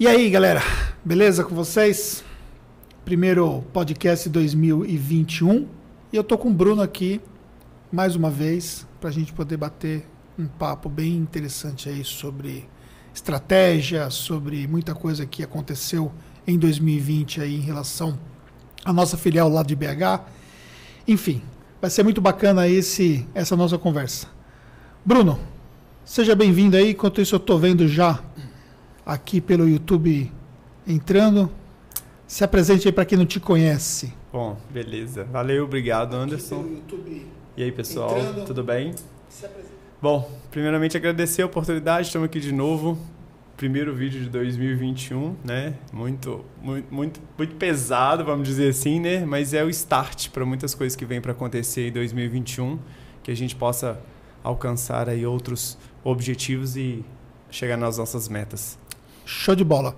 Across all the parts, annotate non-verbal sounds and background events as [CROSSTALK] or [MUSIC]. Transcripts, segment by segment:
E aí, galera, beleza com vocês? Primeiro podcast 2021. E eu tô com o Bruno aqui mais uma vez para a gente poder bater um papo bem interessante aí sobre estratégia, sobre muita coisa que aconteceu em 2020 aí em relação à nossa filial lá de BH. Enfim, vai ser muito bacana esse essa nossa conversa. Bruno, seja bem-vindo aí. Enquanto isso eu estou vendo já aqui pelo YouTube entrando. Se apresente aí para quem não te conhece. Bom, beleza. Valeu, obrigado, Anderson. E aí, pessoal, entrando. tudo bem? Bom, primeiramente agradecer a oportunidade, estamos aqui de novo. Primeiro vídeo de 2021, né? Muito, muito, muito, muito pesado, vamos dizer assim, né? Mas é o start para muitas coisas que vem para acontecer em 2021, que a gente possa alcançar aí outros objetivos e chegar nas nossas metas. Show de bola.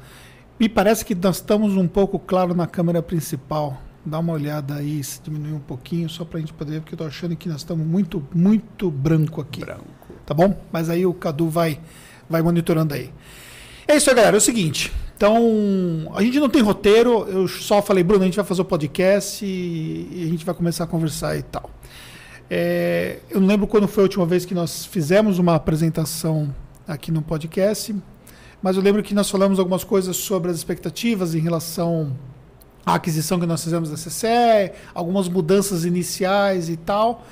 Me parece que nós estamos um pouco claro na câmera principal. Dá uma olhada aí, se diminuir um pouquinho, só para a gente poder ver, porque eu estou achando que nós estamos muito, muito branco aqui. Branco. Tá bom? Mas aí o Cadu vai, vai monitorando aí. É isso aí, galera. É o seguinte. Então, a gente não tem roteiro. Eu só falei, Bruno, a gente vai fazer o podcast e, e a gente vai começar a conversar e tal. É, eu não lembro quando foi a última vez que nós fizemos uma apresentação aqui no podcast mas eu lembro que nós falamos algumas coisas sobre as expectativas em relação à aquisição que nós fizemos da CCE, algumas mudanças iniciais e tal,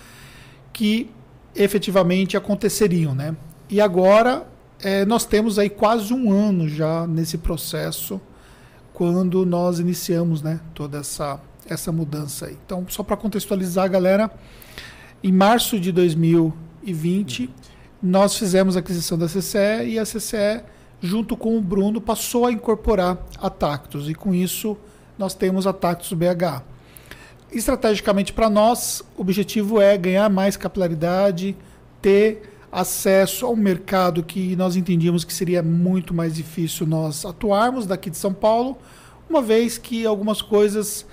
que efetivamente aconteceriam, né? E agora é, nós temos aí quase um ano já nesse processo quando nós iniciamos, né, toda essa essa mudança aí. Então, só para contextualizar, galera, em março de 2020 nós fizemos a aquisição da CCE e a CCE junto com o Bruno, passou a incorporar a Tactus. E com isso, nós temos a Tactus BH. Estrategicamente, para nós, o objetivo é ganhar mais capilaridade, ter acesso ao mercado que nós entendíamos que seria muito mais difícil nós atuarmos daqui de São Paulo, uma vez que algumas coisas,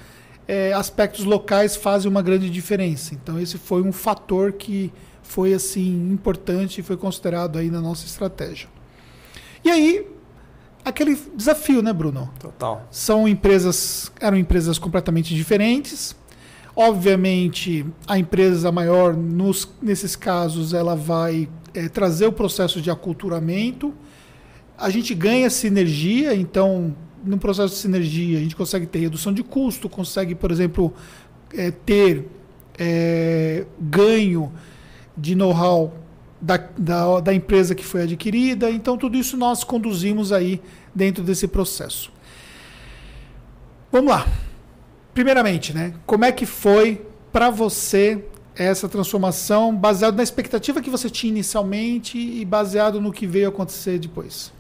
é, aspectos locais fazem uma grande diferença. Então, esse foi um fator que foi assim importante e foi considerado aí na nossa estratégia. E aí, aquele desafio, né, Bruno? Total. São empresas, eram empresas completamente diferentes. Obviamente, a empresa maior, nos, nesses casos, ela vai é, trazer o processo de aculturamento. A gente ganha sinergia, então, no processo de sinergia, a gente consegue ter redução de custo, consegue, por exemplo, é, ter é, ganho de know-how da, da, da empresa que foi adquirida. Então, tudo isso nós conduzimos aí dentro desse processo. Vamos lá. Primeiramente, né? Como é que foi para você essa transformação, baseado na expectativa que você tinha inicialmente e baseado no que veio acontecer depois?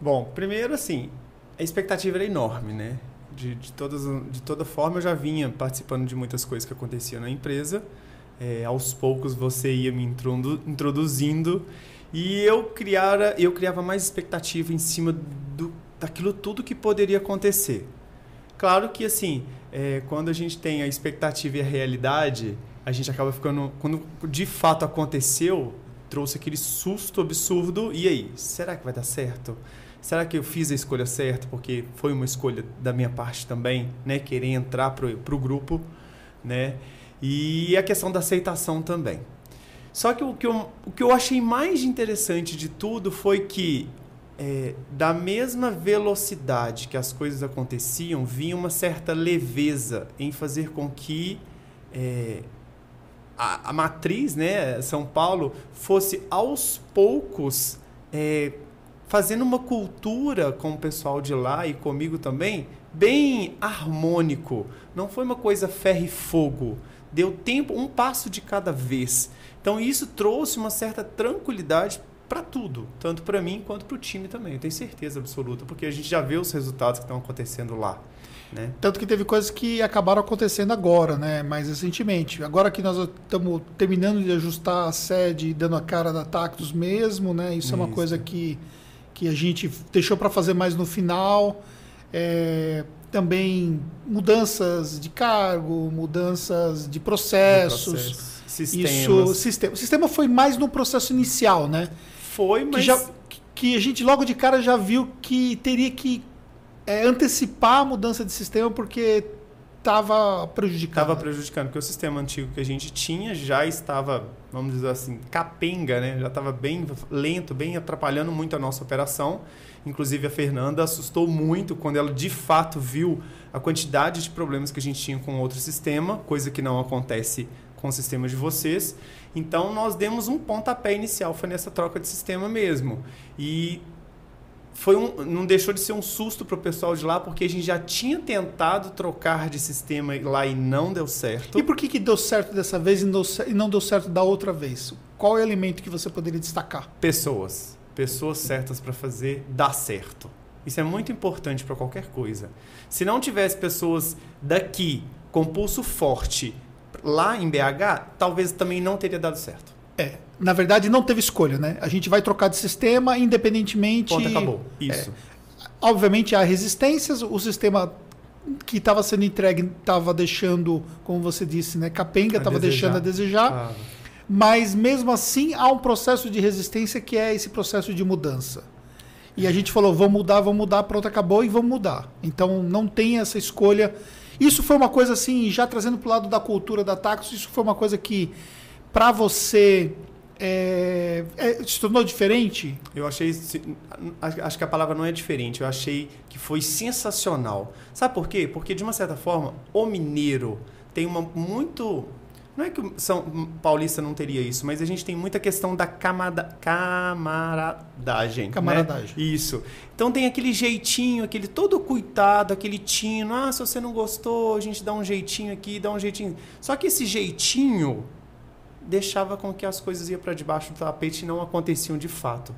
Bom, primeiro assim, a expectativa era enorme, né? De, de, todas, de toda forma, eu já vinha participando de muitas coisas que aconteciam na empresa é, aos poucos você ia me introduzindo e eu criara, eu criava mais expectativa em cima do, daquilo tudo que poderia acontecer. Claro que assim, é, quando a gente tem a expectativa e a realidade, a gente acaba ficando, quando de fato aconteceu, trouxe aquele susto absurdo. E aí, será que vai dar certo? Será que eu fiz a escolha certa? Porque foi uma escolha da minha parte também, né? Querer entrar para o grupo, né? E a questão da aceitação também. Só que o que eu, o que eu achei mais interessante de tudo foi que, é, da mesma velocidade que as coisas aconteciam, vinha uma certa leveza em fazer com que é, a, a, matriz, né, São Paulo, fosse aos poucos é, fazendo uma cultura com o pessoal de lá e comigo também, bem harmônico. Não foi uma coisa ferro e fogo deu tempo, um passo de cada vez. Então isso trouxe uma certa tranquilidade para tudo, tanto para mim quanto para o time também. Eu tenho certeza absoluta, porque a gente já vê os resultados que estão acontecendo lá. Né? Tanto que teve coisas que acabaram acontecendo agora, né? mais recentemente. Agora que nós estamos terminando de ajustar a sede e dando a cara da Tactus mesmo, né? isso, isso. é uma coisa que, que a gente deixou para fazer mais no final. É, também mudanças de cargo, mudanças de processos. De processo. Sistemas. Isso, sistema. O sistema foi mais no processo inicial, né? Foi, mas. Que já, que a gente logo de cara já viu que teria que é, antecipar a mudança de sistema porque estava prejudicando. Estava prejudicando, porque o sistema antigo que a gente tinha já estava, vamos dizer assim, capenga, né? Já estava bem lento, bem atrapalhando muito a nossa operação. Inclusive a Fernanda assustou muito quando ela de fato viu a quantidade de problemas que a gente tinha com outro sistema, coisa que não acontece com o sistema de vocês. Então nós demos um pontapé inicial, foi nessa troca de sistema mesmo. E foi um, não deixou de ser um susto para o pessoal de lá, porque a gente já tinha tentado trocar de sistema lá e não deu certo. E por que, que deu certo dessa vez e não, deu certo da outra vez? Qual é o elemento que você poderia destacar? Pessoas. Pessoas certas para fazer dar certo. Isso é muito importante para qualquer coisa. Se não tivesse pessoas daqui com pulso forte lá em BH, talvez também não teria dado certo. É, na verdade, não teve escolha, né? A gente vai trocar de sistema independentemente. Ponto, acabou. Isso. É, obviamente há resistências, o sistema que estava sendo entregue estava deixando, como você disse, né, capenga, estava deixando a desejar. Ah. Mas mesmo assim há um processo de resistência que é esse processo de mudança. E a gente falou, vamos mudar, vamos mudar, pronto, acabou e vamos mudar. Então não tem essa escolha. Isso foi uma coisa assim, já trazendo para o lado da cultura da Taxo, isso foi uma coisa que para você é, é, se tornou diferente? Eu achei. Acho que a palavra não é diferente. Eu achei que foi sensacional. Sabe por quê? Porque, de uma certa forma, o mineiro tem uma muito. Não é que o São Paulista não teria isso, mas a gente tem muita questão da camada, camaradagem. Né? Camaradagem. Né? Isso. Então tem aquele jeitinho, aquele todo cuitado, aquele tino. Ah, se você não gostou, a gente dá um jeitinho aqui, dá um jeitinho. Só que esse jeitinho deixava com que as coisas iam para debaixo do tapete e não aconteciam de fato.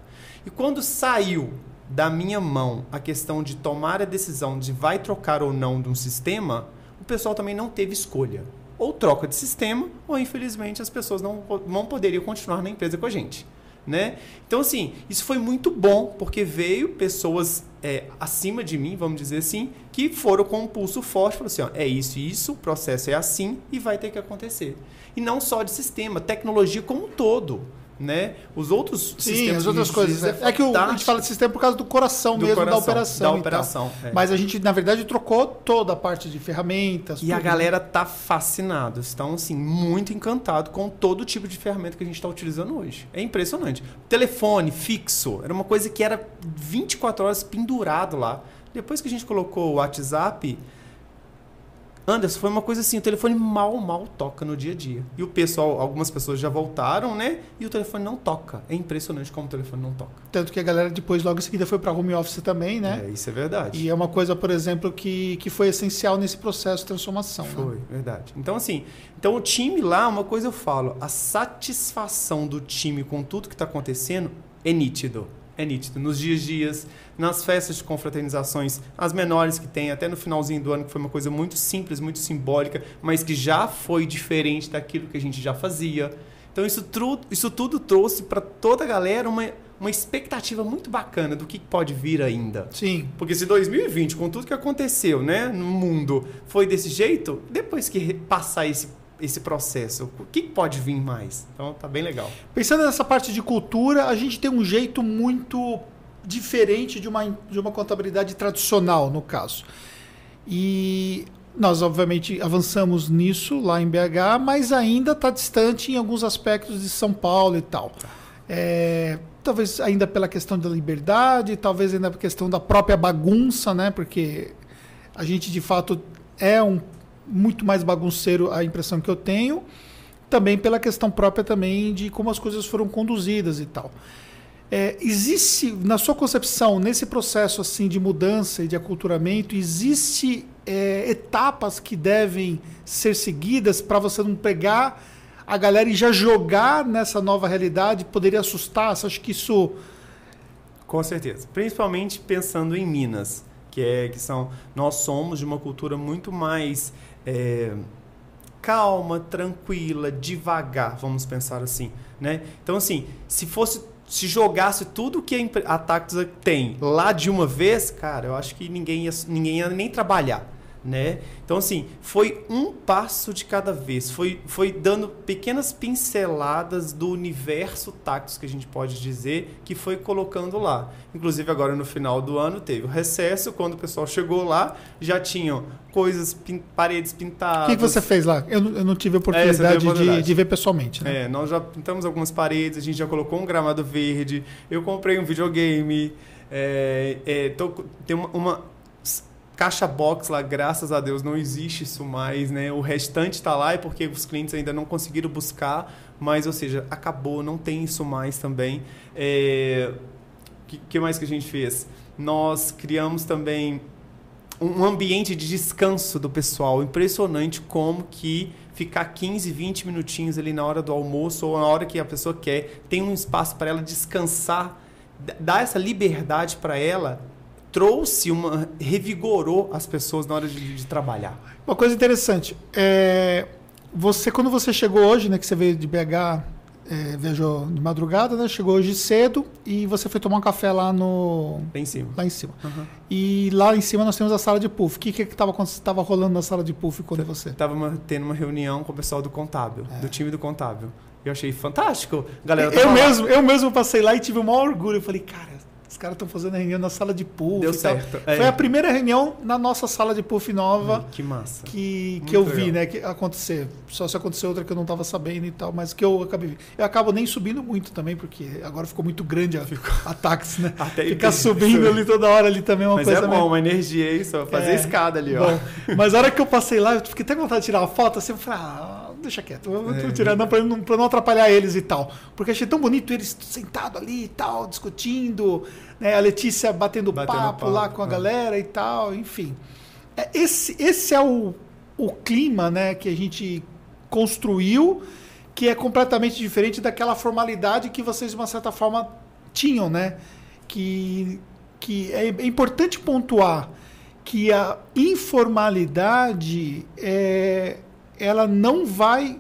E quando saiu da minha mão a questão de tomar a decisão de vai trocar ou não de um sistema, o pessoal também não teve escolha. Ou troca de sistema, ou infelizmente as pessoas não, não poderiam continuar na empresa com a gente. Né? Então, assim, isso foi muito bom, porque veio pessoas é, acima de mim, vamos dizer assim, que foram com um pulso forte, falaram assim, ó, é isso e isso, o processo é assim e vai ter que acontecer. E não só de sistema, tecnologia como um todo. Né? Os outros Sim, sistemas. as outras coisas. É, é que o, a gente fala de sistema por causa do coração do mesmo coração, da operação. Da operação. É. Mas a gente, na verdade, trocou toda a parte de ferramentas. E tudo. a galera tá fascinada. Estão, assim, muito encantado com todo tipo de ferramenta que a gente está utilizando hoje. É impressionante. Telefone fixo era uma coisa que era 24 horas pendurado lá. Depois que a gente colocou o WhatsApp, Anderson, foi uma coisa assim, o telefone mal, mal toca no dia a dia. E o pessoal, algumas pessoas já voltaram, né? E o telefone não toca. É impressionante como o telefone não toca. Tanto que a galera depois, logo em seguida, foi para home office também, né? É, isso é verdade. E é uma coisa, por exemplo, que, que foi essencial nesse processo de transformação. Né? Foi, né? verdade. Então, assim, então o time lá, uma coisa eu falo, a satisfação do time com tudo que está acontecendo é nítido é nítido. Nos dias a dias, nas festas de confraternizações, as menores que tem, até no finalzinho do ano, que foi uma coisa muito simples, muito simbólica, mas que já foi diferente daquilo que a gente já fazia. Então isso, tru, isso tudo trouxe para toda a galera uma, uma expectativa muito bacana do que pode vir ainda. Sim. Porque se 2020, com tudo que aconteceu né, no mundo, foi desse jeito, depois que passar esse esse processo? O que pode vir mais? Então tá bem legal. Pensando nessa parte de cultura, a gente tem um jeito muito diferente de uma, de uma contabilidade tradicional, no caso. E nós, obviamente, avançamos nisso lá em BH, mas ainda está distante em alguns aspectos de São Paulo e tal. É, talvez ainda pela questão da liberdade, talvez ainda pela questão da própria bagunça, né? Porque a gente, de fato, é um muito mais bagunceiro a impressão que eu tenho, também pela questão própria também de como as coisas foram conduzidas e tal. É, existe, na sua concepção, nesse processo assim de mudança e de aculturamento, existe é, etapas que devem ser seguidas para você não pegar a galera e já jogar nessa nova realidade? Poderia assustar? Você acha que isso... Com certeza. Principalmente pensando em Minas, que é que são nós somos de uma cultura muito mais é, calma, tranquila, devagar, vamos pensar assim, né? Então assim, se fosse se jogasse tudo que a Tactus tem lá de uma vez, cara, eu acho que ninguém ia, ninguém ia nem trabalhar. Né? Então, assim, foi um passo de cada vez. Foi, foi dando pequenas pinceladas do universo Tactus, que a gente pode dizer, que foi colocando lá. Inclusive, agora no final do ano, teve o recesso. Quando o pessoal chegou lá, já tinham coisas, pin paredes pintadas. O que, que, você fez lá? Eu, eu não tive a oportunidade, é, oportunidade. De, de, ver pessoalmente. Né? É, nós já pintamos algumas paredes, a gente já colocou um gramado verde. Eu comprei um videogame. É, é, tô, tem uma, uma caixa box lá, graças a Deus, não existe isso mais, né? O restante está lá é porque os clientes ainda não conseguiram buscar, mas, ou seja, acabou, não tem isso mais também. O é... que, que mais que a gente fez? Nós criamos também um ambiente de descanso do pessoal. Impressionante como que ficar 15, 20 minutinhos ali na hora do almoço ou na hora que a pessoa quer, tem um espaço para ela descansar, dar essa liberdade para ela trouxe uma revigorou as pessoas na hora de, de trabalhar. Uma coisa interessante, é, você quando você chegou hoje, né, que você veio de BH, é, viajou de madrugada, né, chegou hoje cedo e você foi tomar um café lá no lá em cima. Lá em cima. Uhum. E lá em cima nós temos a sala de puff. O que que estava estava rolando na sala de puff quando você? Estava tendo uma reunião com o pessoal do contábil, é. do time do contábil. Eu achei fantástico. Galera, eu mesmo, eu mesmo passei lá e tive o maior orgulho. Eu falei, cara, os caras estão fazendo a reunião na sala de puff. Deu certo. É. Foi a primeira reunião na nossa sala de puff nova. que massa. Que, que eu vi, legal. né? Que acontecer. Só se aconteceu outra que eu não estava sabendo e tal, mas que eu acabei. Eu acabo nem subindo muito também, porque agora ficou muito grande a, ficou. [LAUGHS] a táxi, né? [LAUGHS] Até Ficar subindo ali toda hora ali também é uma mas coisa. Mas é bom, uma energia aí, só fazer é, escada ali, ó. Bom, mas a hora que eu passei lá, eu fiquei até com vontade de tirar uma foto assim, eu falei, ah, deixa quieto, vou é. tirar não, pra, não, pra não atrapalhar eles e tal. Porque achei tão bonito eles sentados ali e tal, discutindo, né? A Letícia batendo, batendo papo, papo, lá com a é. galera e tal, enfim. É, esse, esse é o, o clima né, que a gente construiu, que é completamente diferente daquela formalidade que vocês, de uma certa forma, tinham, né? Que, que é, é importante pontuar que a informalidade é, ela não vai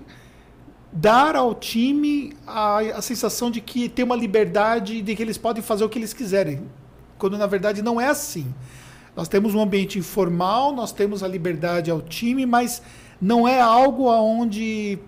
dar ao time a, a sensação de que tem uma liberdade de que eles podem fazer o que eles quiserem, quando na verdade não é assim. Nós temos um ambiente informal, nós temos a liberdade ao time, mas não é algo aonde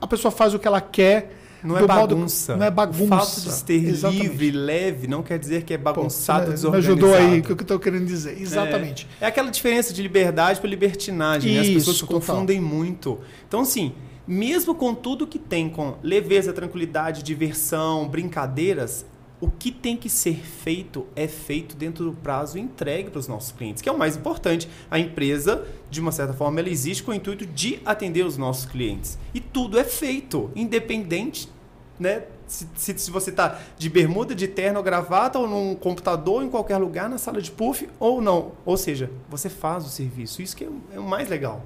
a pessoa faz o que ela quer. Não é bagunça. Modo, não é bagunça. O fato de ser Exatamente. livre, leve, não quer dizer que é bagunçado, Pô, desorganizado. Me ajudou aí o que eu estou querendo dizer. Exatamente. É, é aquela diferença de liberdade para libertinagem. Isso, né? As pessoas se confundem muito. Então, assim, mesmo com tudo que tem, com leveza, tranquilidade, diversão, brincadeiras, o que tem que ser feito é feito dentro do prazo entregue para os nossos clientes, que é o mais importante. A empresa, de uma certa forma, ela existe com o intuito de atender os nossos clientes. E tudo é feito, independente, né? Se, se, se você está de bermuda, de terno, gravata, ou num computador, em qualquer lugar, na sala de puff, ou não. Ou seja, você faz o serviço. Isso que é, é o mais legal.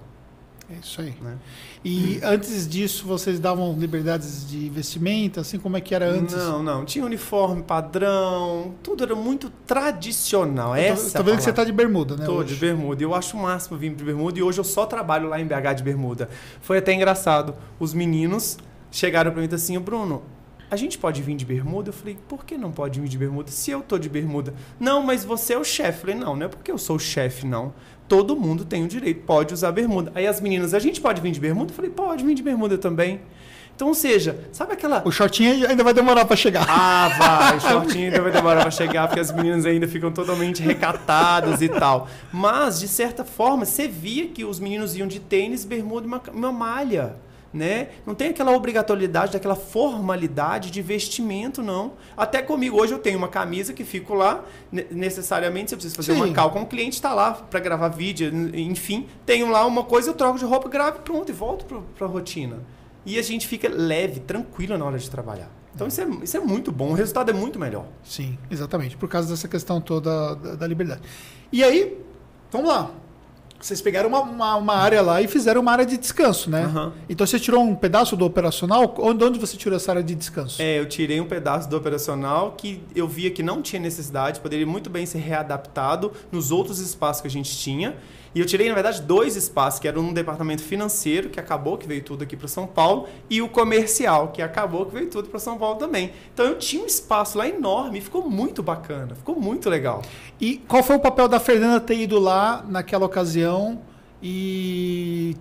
É isso aí. Né? E antes disso, vocês davam liberdades de vestimenta, assim como é que era antes? Não, não. Tinha uniforme padrão, tudo era muito tradicional. Eu tô, tô vendo que você está de bermuda, né? Tô de bermuda. Eu acho o máximo vir de bermuda e hoje eu só trabalho lá em BH de bermuda. Foi até engraçado. Os meninos chegaram para mim e assim, Bruno, a gente pode vir de bermuda? Eu falei, por que não pode vir de bermuda se eu tô de bermuda? Não, mas você é o chefe. Eu falei, não, não é porque eu sou o chefe, não todo mundo tem o direito, pode usar bermuda. Aí as meninas, a gente pode vir de bermuda? Eu falei, pode vir de bermuda também. Então, ou seja, sabe aquela. O shortinho ainda vai demorar para chegar. Ah, vai. O shortinho ainda vai demorar para chegar, porque as meninas ainda ficam totalmente recatadas e tal. Mas, de certa forma, você via que os meninos iam de tênis, bermuda e uma, uma malha né? Não tem aquela obrigatoriedade, daquela formalidade de vestimento, não. Até comigo, hoje eu tenho uma camisa que fico lá, necessariamente, se eu preciso fazer Sim. uma cal com um cliente, está lá para gravar vídeo, enfim. Tenho lá uma coisa, eu troco de roupa, gravo e pronto, e volto para a rotina. E a gente fica leve, tranquilo na hora de trabalhar. Então é. Isso, é, isso é muito bom, o resultado é muito melhor. Sim, exatamente, por causa dessa questão toda da, da liberdade. E aí, vamos lá, vocês pegaram uma, uma, uma, área lá e fizeram uma área de descanso, né? Uhum. Então você tirou um pedaço do operacional. Onde, onde você tirou essa área de descanso? É, eu tirei um pedaço do operacional que eu via que não tinha necessidade, poderia muito bem ser readaptado nos outros espaços que a gente tinha. E eu tirei, na verdade, dois espaços, que era um departamento financeiro, que acabou, que veio tudo aqui para São Paulo, e o comercial, que acabou, que veio tudo para São Paulo também. Então eu tinha um espaço lá enorme, ficou muito bacana, ficou muito legal. E qual foi o papel da Fernanda ter ido lá naquela ocasião? E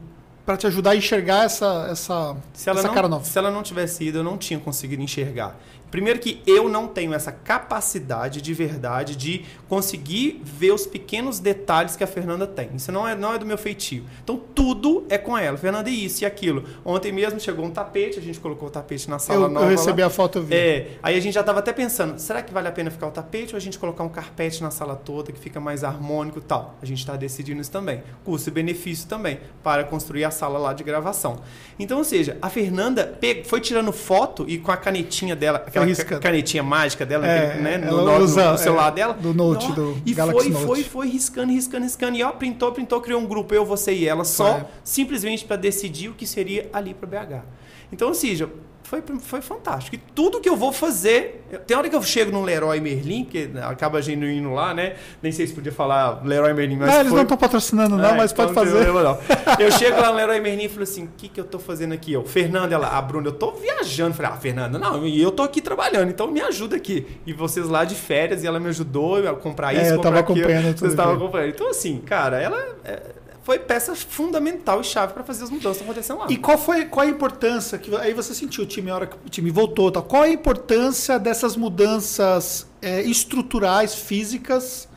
para te ajudar a enxergar essa, essa, Se essa não, cara nova. se ela não tivesse ido, eu não tinha conseguido enxergar. Primeiro que eu não tenho essa capacidade de verdade de conseguir ver os pequenos detalhes que a Fernanda tem. Isso não é, não é do meu feitio. Então tudo é com ela. Fernanda, isso e aquilo. Ontem mesmo chegou um tapete, a gente colocou o tapete na sala Eu, nova. eu recebi lá. a foto, eu vi. É, aí a gente já estava até pensando, será que vale a pena ficar o tapete ou a gente colocar um carpete na sala toda que fica mais harmônico e tal? A gente está decidindo isso também. Custo e benefício também, para construir a sala lá de gravação. Então, ou seja, a Fernanda foi tirando foto e com a canetinha dela, aquela riscando. canetinha mágica dela, É, né, ela no, no- usa, no celular é, dela. do Note, Nó, do e Galaxy foi, Note. foi, foi riscando, riscando, riscando. E ó, printou, printou, criou um grupo, eu, você e ela, só É. simplesmente para decidir o que seria ali para BH. Então, ou seja, foi, foi fantástico. E tudo que eu vou fazer. eu- Tem hora que eu chego no Leroy Merlin, que acaba a gente não indo lá, né? Nem sei se podia falar Leroy Merlin, mas. não, eles foi- não estão patrocinando, não, é, mas então pode tem fazer. problema, não. Eu chego lá no Leroy Merlin e falo assim: o que, que eu tô fazendo aqui? Eu, Fernanda, ela, a Bruna, eu tô viajando. Falei, ah, Fernanda, não, e eu tô aqui trabalhando, então me ajuda aqui. E vocês lá de férias, e ela me ajudou a comprar É, isso, eu comprar tava aquilo. acompanhando tudo Vocês estavam acompanhando. Então, assim, cara, ela é, foi peça fundamental e chave para fazer as mudanças acontecendo lá. E qual foi qual a importância que aí você sentiu o time a hora que o time voltou, tal. Qual a importância dessas mudanças é, estruturais, físicas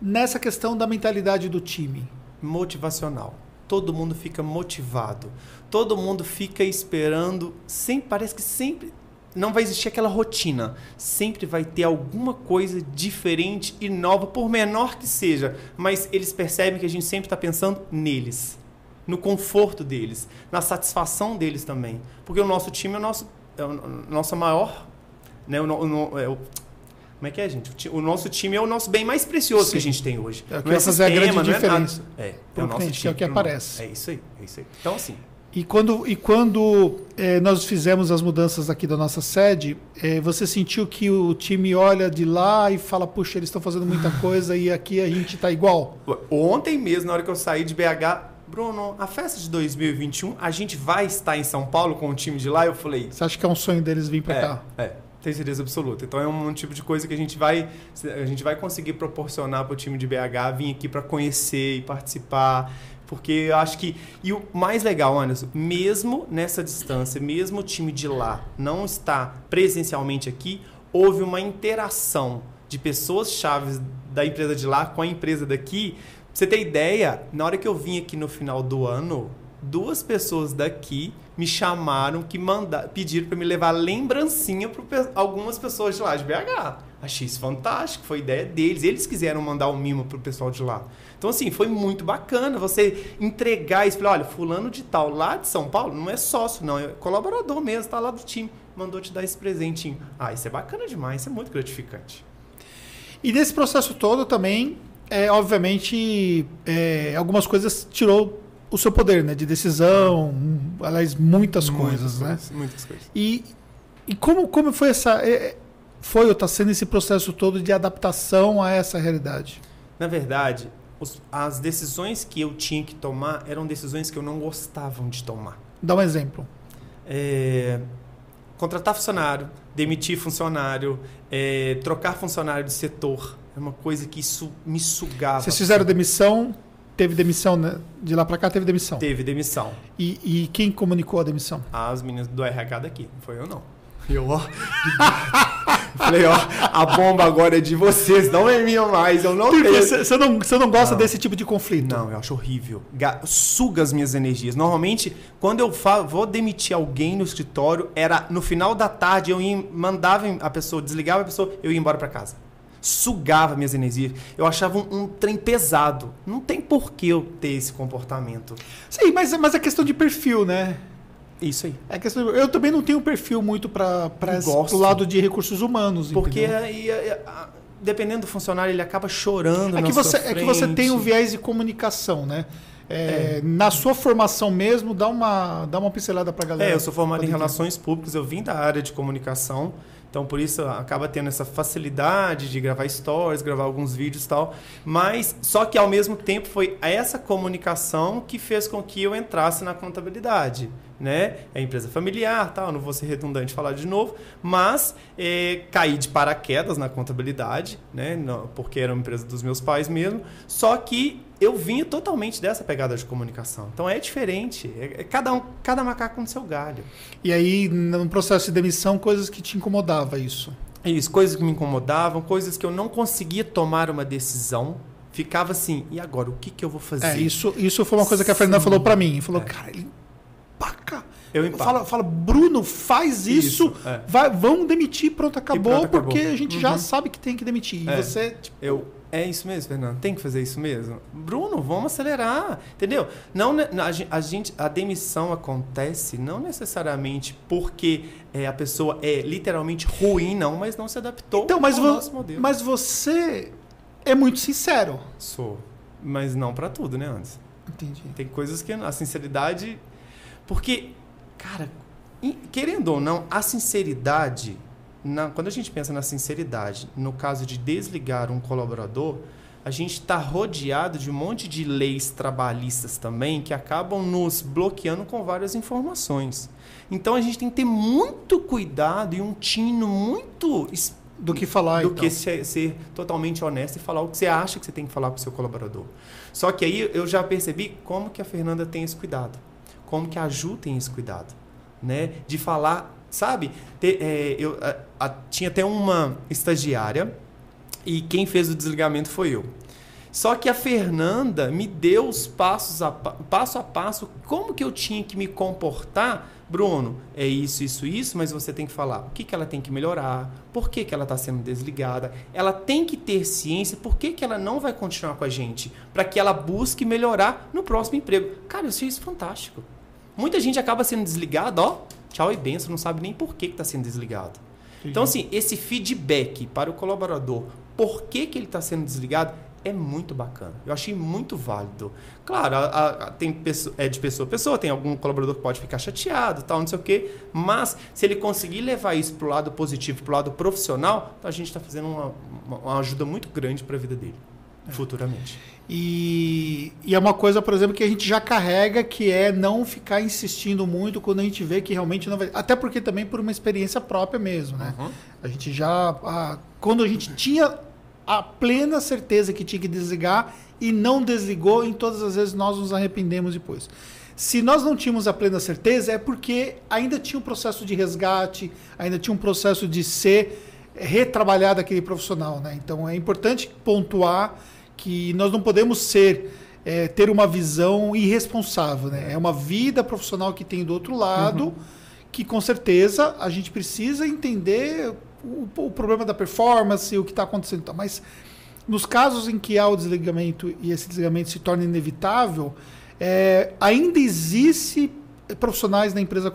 nessa questão da mentalidade do time? motivacional. Todo mundo fica motivado. Todo mundo fica esperando. Sempre, parece que sempre não vai existir aquela rotina. Sempre vai ter alguma coisa diferente e nova, por menor que seja. Mas eles percebem que a gente sempre está pensando neles, no conforto deles, na satisfação deles também. Porque o nosso time é o nosso, é o nosso maior. Né, o, o é o- como é que é, gente? O, nosso time é o nosso bem mais precioso Sim. que a gente tem hoje. É o que Não vai fazer a grande não diferença É, é pro o nosso cliente, time. é o que aparece. É isso aí, é isso aí. Então, assim, E quando, e quando eh, nós fizemos as mudanças aqui da nossa sede, eh, você sentiu que o time olha de lá e fala, puxa, eles estão fazendo muita [LAUGHS] coisa e aqui a gente está igual? ontem mesmo, na hora que eu saí de BH, Bruno, a festa de 2021, a gente vai estar em São Paulo com o time de lá? Eu falei, Você acha que é um sonho deles vir para é, cá? é, tem certeza absoluta. Então é um, tipo de coisa que a gente vai, a gente vai conseguir proporcionar para o time de BH vir aqui para conhecer e participar. Porque eu acho que. E o mais legal, Anderson, mesmo nessa distância, mesmo o time de lá não estar presencialmente aqui, houve uma interação de pessoas chaves da empresa de lá com a empresa daqui. Pra você ter ideia, na hora que eu vim aqui no final do ano, duas pessoas daqui me chamaram que manda, pediram para me levar lembrancinha para algumas pessoas de lá de BH. Achei isso fantástico, foi ideia deles. Eles quiseram mandar um mimo pro pessoal de lá. Então, assim, foi muito bacana você entregar isso. Falar, olha, fulano de tal, lá de São Paulo, não é sócio, não, é colaborador mesmo, tá lá do time. Mandou te dar esse presentinho. Ah, isso é bacana demais, isso é muito gratificante. E nesse processo todo também, é, obviamente, é, algumas coisas tirou o seu poder né, de decisão, aliás, muitas, coisas, né? Muitas coisas. E, e como, como foi essa. é, foi ou está sendo esse processo todo de adaptação a essa realidade? Na verdade, os- as decisões que eu tinha que tomar eram decisões que eu não gostava de tomar. Dá um exemplo. É, contratar funcionário, demitir funcionário, é, trocar funcionário de setor. É uma coisa que isso me sugava. Vocês fizeram demissão, teve demissão, né? De lá para cá teve demissão. Teve demissão. E, e quem comunicou a demissão? As meninas do RH daqui, não foi eu não. E eu, ó. [LAUGHS] Falei, ó, a bomba agora é de vocês, não é minha mais. Eu não Porque tenho. você não, você não gosta Não. desse tipo de conflito? Não, eu acho horrível. Ga- Suga as minhas energias. Normalmente, quando eu vou demitir alguém no escritório, era no final da tarde, eu ia, mandava a pessoa, desligava a pessoa, eu ia embora para casa. Sugava minhas energias. Eu achava um, um trem pesado. Não tem por que eu ter esse comportamento. Sim, mas, mas é questão de perfil, né? Isso aí. É questão de- eu também não tenho perfil muito para o lado de recursos humanos. Porque aí, a- dependendo do funcionário, ele acaba chorando. É que, você, é que você tem um viés de comunicação, né? É, Na sua formação mesmo, dá uma, dá uma pincelada para galera. É, eu sou formado em relações públicas, eu vim da área de comunicação, então por isso acaba tendo essa facilidade de gravar stories, gravar alguns vídeos e tal. Mas só que ao mesmo tempo foi essa comunicação que fez com que eu entrasse na contabilidade. Né? É empresa familiar, tal, não vou ser redundante falar de novo, mas é, caí de paraquedas na contabilidade, né? Porque era uma empresa dos meus pais mesmo. Só que eu vinha totalmente dessa pegada de comunicação. Então é diferente. É, é cada, um, cada macaco no seu galho. E aí, no processo de demissão, coisas que te incomodava isso? Isso, coisas que me incomodavam, coisas que eu não conseguia tomar uma decisão. Ficava assim, e agora, o que, que eu vou fazer? É, isso, isso foi uma coisa que a Fernanda falou para mim. Falou, é. cara, ele empaca. Eu empaco. Fala, fala, Bruno, faz isso, isso é. vai, vamos demitir, pronto, acabou, pronto, porque acabou. a gente uhum. já sabe que tem que demitir. E é. você, tipo, eu é isso mesmo, Fernando. Tem que fazer isso mesmo. Bruno, vamos acelerar. Entendeu? Não, a, gente, a demissão acontece não necessariamente porque é, a pessoa é literalmente ruim, não, mas não se adaptou então, mas ao vo nosso modelo. Mas você é muito sincero. Sou. Mas não para tudo, né, Anderson? Entendi. Tem coisas que a sinceridade. Porque, cara, querendo ou não, a sinceridade na, quando a gente pensa na sinceridade, no caso de desligar um colaborador, a gente está rodeado de um monte de leis trabalhistas também que acabam nos bloqueando com várias informações. Então a gente tem que ter muito cuidado e um tino muito do que falar, do então. que ser, ser, totalmente honesto e falar o que você acha que você tem que falar para o seu colaborador. Só que aí eu já percebi como que a Fernanda tem esse cuidado, como que a Ju tem esse cuidado, né, de falar Sabe? Te, é, eu a, a, tinha até uma estagiária e quem fez o desligamento foi eu. Só que a Fernanda me deu os passos a, passo a passo como que eu tinha que me comportar. Bruno, é isso, isso, isso, mas você tem que falar o que, que ela tem que melhorar, por que, que ela está sendo desligada. Ela tem que ter ciência por que, que ela não vai continuar com a gente, para que ela busque melhorar no próximo emprego. Cara, eu achei isso fantástico. Muita gente acaba sendo desligada, ó, tchau e benção, não sabe nem por que está sendo desligado. Então, assim, esse feedback para o colaborador, por que, que ele está sendo desligado, é muito bacana. Eu achei muito válido. Claro, a, a, tem pessoa, é de pessoa a pessoa, tem algum colaborador que pode ficar chateado, tal, não sei o quê, mas se ele conseguir levar isso para o lado positivo, para o lado profissional, então a gente está fazendo uma, uma, ajuda muito grande para a vida dele, é. futuramente. E, e, é uma coisa, por exemplo, que a gente já carrega, que é não ficar insistindo muito quando a gente vê que realmente não vai. Até porque também por uma experiência própria mesmo, né? Uhum. A gente já. A, quando a gente tinha a plena certeza que tinha que desligar e não desligou, em todas as vezes nós nos arrependemos depois. Se nós não tínhamos a plena certeza, é porque ainda tinha um processo de resgate, ainda tinha um processo de ser retrabalhado aquele profissional, né? Então é importante pontuar que nós não podemos ser é, ter uma visão irresponsável, né? É uma vida profissional que tem do outro lado, uhum. que com certeza a gente precisa entender o, o problema da performance, o que está acontecendo. Então, mas nos casos em que há o desligamento e esse desligamento se torna inevitável, é, ainda existe profissionais na empresa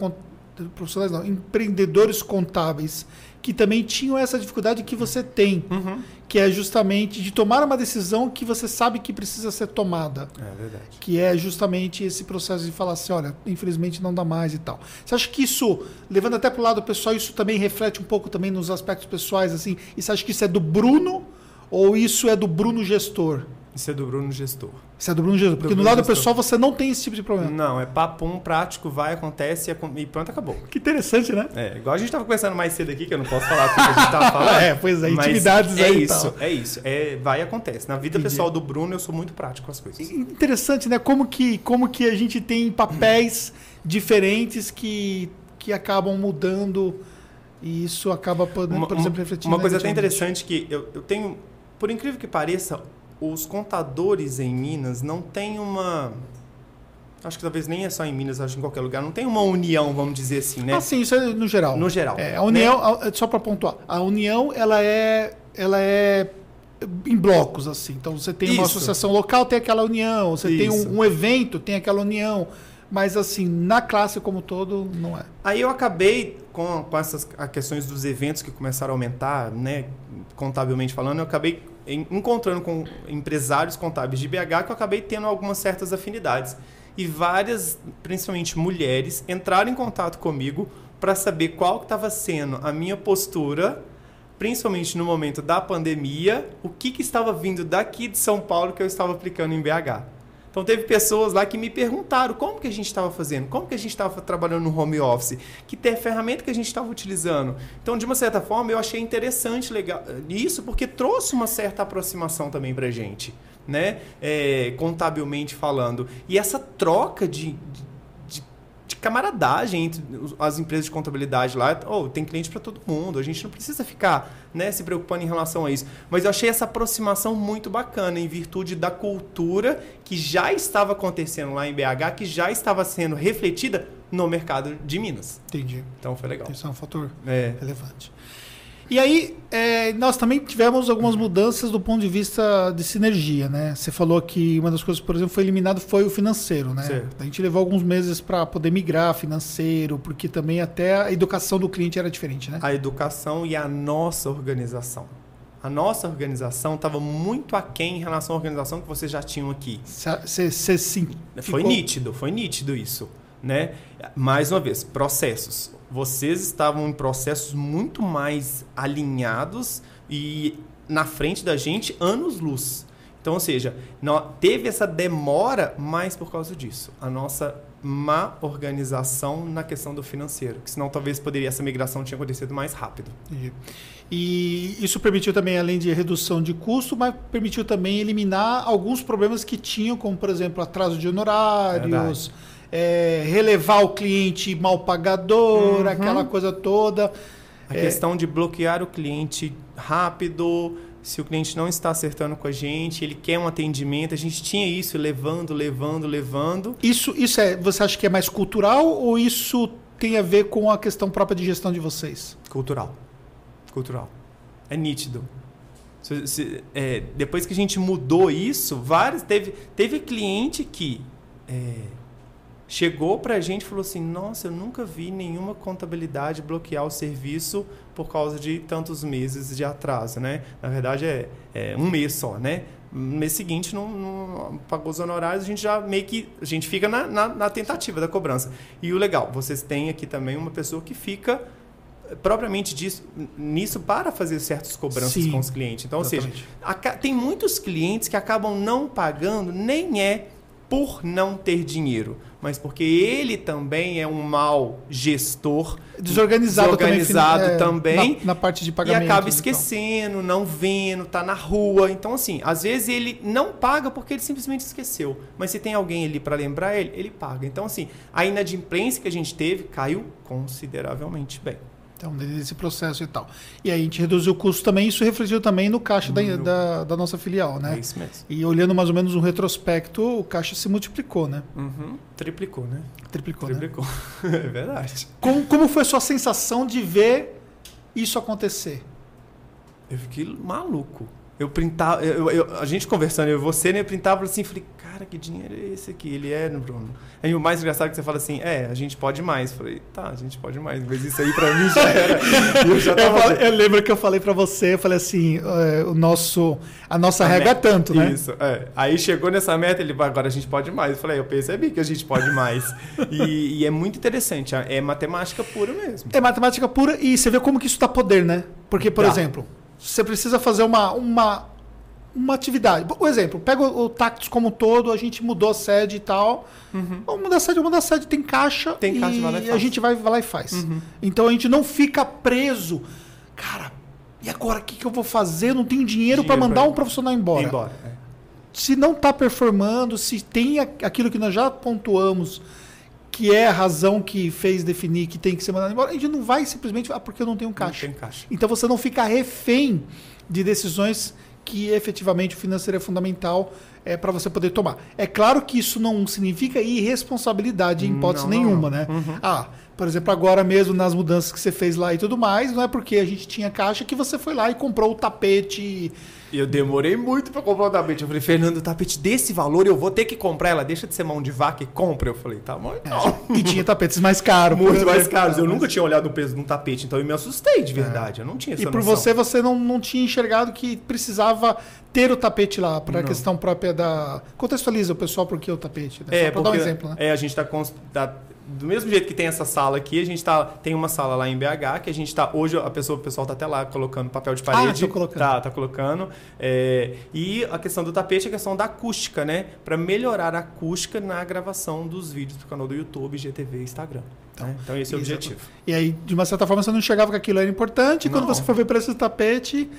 profissionais não, empreendedores contábeis que também tinham essa dificuldade que você tem, uhum. Que é justamente de tomar uma decisão que você sabe que precisa ser tomada. É verdade. Que é justamente esse processo de falar assim, olha, infelizmente não dá mais e tal. Você acha que isso, levando até para o lado pessoal, isso também reflete um pouco também nos aspectos pessoais, assim? E você acha que isso é do Bruno ou isso é do Bruno gestor? Isso é do Bruno Gestor. Isso é do Bruno Gestor. Porque do no lado gestor. pessoal você não tem esse tipo de problema. Não, é papum, prático, vai, acontece e pronto, acabou. Que interessante, né? É, igual a gente estava conversando mais cedo aqui, que eu não posso falar tudo que a gente estava falando. [LAUGHS] é, pois é, intimidades é aí. Isso, é isso. É, vai e acontece. Na vida Entendi. pessoal do Bruno, eu sou muito prático com as coisas. Interessante, né? Como que, como que a gente tem papéis [CLEARS THROAT] diferentes que, que acabam mudando e isso acaba, por, uma, por exemplo, refletindo. Uma coisa até interessante que eu, eu tenho, por incrível que pareça, os contadores em Minas não têm uma. Acho que talvez nem é só em Minas, acho que em qualquer lugar. Não tem uma união, vamos dizer assim, né? Ah, sim, isso é no geral. No geral. É, a união, né? só para pontuar, a união ela é, ela é em blocos, assim. Então você tem isso. uma associação local, tem aquela união. Você isso. tem um, um evento, tem aquela união mas assim, na classe como todo, não é. Aí eu acabei com, com essas questões dos eventos que começaram a aumentar, né, contabilmente falando, eu acabei encontrando com empresários contábeis de BH que eu acabei tendo algumas certas afinidades. E várias, principalmente mulheres, entraram em contato comigo para saber qual estava sendo a minha postura, principalmente no momento da pandemia, o que, que estava vindo daqui de São Paulo que eu estava aplicando em BH. Então teve pessoas lá que me perguntaram como que a gente estava fazendo, como que a gente estava trabalhando no home office, que ter ferramenta que a gente estava utilizando. Então, de uma certa forma, eu achei interessante legal isso, porque trouxe uma certa aproximação também para gente. né? É, contabilmente falando. E essa troca de, de camaradagem entre as empresas de contabilidade lá, oh, tem cliente para todo mundo, a gente não precisa ficar né, se preocupando em relação a isso. Mas eu achei essa aproximação muito bacana, em virtude da cultura que já estava acontecendo lá em BH, que já estava sendo refletida no mercado de Minas. Entendi. Então foi legal. Isso é um fator É. relevante. E aí, é, nós também tivemos algumas mudanças do ponto de vista de sinergia, né? Você falou que uma das coisas, por exemplo, foi eliminado foi o financeiro, né? Certo. A gente levou alguns meses para poder migrar financeiro, porque também até a educação do cliente era diferente, né? a educação e a nossa organização. A nossa organização estava muito aquém em relação à organização que vocês já tinham aqui. Você sim. Foi ficou- nítido, foi nítido isso, né? Mais uma vez, processos. Vocês estavam em processos muito mais alinhados e na frente da gente anos-luz. Então, ou seja, teve essa demora mais por causa disso. A nossa má organização na questão do financeiro. Que senão talvez poderia essa migração tinha acontecido mais rápido. Entendi. E isso permitiu também, além de redução de custo, mas permitiu também eliminar alguns problemas que tinham, como, por exemplo, atraso de honorários, é, relevar o cliente mal pagador, Uhum. aquela coisa toda. A É. questão de bloquear o cliente rápido, se o cliente não está acertando com a gente, ele quer um atendimento, a gente tinha isso levando, levando, levando. Isso, isso é, você acha que é mais cultural ou isso tem a ver com a questão própria de gestão de vocês? Cultural. Cultural. É nítido. Se- se- é, depois que a gente mudou isso, vários. Teve, teve cliente que é, chegou pra gente e falou assim: Nossa, eu nunca vi nenhuma contabilidade bloquear o serviço por causa de tantos meses de atraso, né? Na verdade é, é um mês só, né? No mês seguinte não, não pagou os honorários, a gente já meio que. A gente fica na, na, na tentativa da cobrança. E o legal, vocês têm aqui também uma pessoa que fica propriamente disso, nisso para fazer certas cobranças Sim, com os clientes. Então, ou seja, exatamente. tem muitos clientes que acabam não pagando, nem é por não ter dinheiro, mas porque ele também é um mau gestor, Desorganizado, Desorganizado também, também, Na, na parte de e pagamento. acaba esquecendo, não vendo, tá na rua. Então, assim, às vezes ele não paga porque ele simplesmente esqueceu. Mas se tem alguém ali para lembrar ele, ele paga. Então, assim, a inadimplência que a gente teve caiu consideravelmente bem. Então, desse processo e tal. E aí a gente reduziu o custo também, isso refletiu também no caixa da, da, da nossa filial, né? É isso mesmo. E olhando mais ou menos um retrospecto, o caixa se multiplicou, né? Uhum. Triplicou, né? Triplicou, né? Triplicou. [LAUGHS] é verdade. Como, como foi a sua sensação de ver isso acontecer? Eu fiquei maluco. Eu printava, eu, eu- a gente conversando, eu e você, né? Eu printava assim, falei, cara, que dinheiro é esse aqui? Ele é, Bruno. Aí o mais engraçado é que você fala assim, é, a gente pode mais. Eu falei, tá, a gente pode mais, mas isso aí pra mim já era. [LAUGHS] Eu já Eu, tava. falei- eu lembro que eu falei pra você, eu falei assim, é, o nosso, a nossa A regra é meta. tanto, né? Isso, é. Aí chegou nessa meta, ele vai, agora a gente pode mais. Eu falei, eu percebi que a gente pode mais. e, e é muito interessante, é matemática pura mesmo. É matemática pura e você vê como que isso dá poder, né? Porque, por exemplo, você precisa fazer uma, uma, uma atividade. O exemplo, pega o, o Tactus como um todo, a gente mudou a sede e tal. Vamos mudar a sede, vamos mudar a sede, tem caixa Uhum. Tem caixa, e vai lá e a faz. gente vai, vai lá e faz. Uhum. Então a gente não fica preso. Cara, e agora o que, que eu vou fazer? Eu não tenho dinheiro para mandar pra- um profissional embora. Embora. é. Se não está performando, se tem a- aquilo que nós já pontuamos, que é a razão que fez definir que tem que ser mandado embora, a gente não vai simplesmente, ah, porque eu não tenho Não caixa. tem caixa. Então você não fica refém de decisões que efetivamente o financeiro é fundamental é, para você poder tomar. É claro que isso não significa irresponsabilidade em hipótese Não, não, nenhuma, não. né? Uhum. Ah, por exemplo, agora mesmo nas mudanças que você fez lá e tudo mais, não é porque a gente tinha caixa que você foi lá e comprou o tapete. Eu demorei muito pra comprar o tapete. Eu falei, Fernando, o tapete desse valor eu vou ter que comprar. Ela deixa de ser mão de vaca e compra. Eu falei, tá bom, então. E tinha tapetes mais caros. Muito mais [LAUGHS] caros. Eu nunca tinha olhado o peso de um tapete, então eu me assustei de verdade. Eu não tinha essa E por noção. você, você não, não tinha enxergado que precisava ter o tapete lá, para a questão própria da. Contextualiza o pessoal por que o tapete, né? É, Só para dar um porque exemplo, né? é, a gente tá, cons- tá- do mesmo jeito que tem essa sala aqui, a gente tá tem uma sala lá em BH que a gente tá hoje a pessoa, o pessoal tá até lá colocando papel de parede, tô colocando. tá, tá colocando. É, e a questão do tapete é a questão da acústica, né? Para melhorar a acústica na gravação dos vídeos do canal do YouTube, GTV e Instagram. né? Então esse é o Exato. objetivo. E aí, de uma certa forma, você não enxergava que aquilo era importante. Quando você foi ver preço do tapete,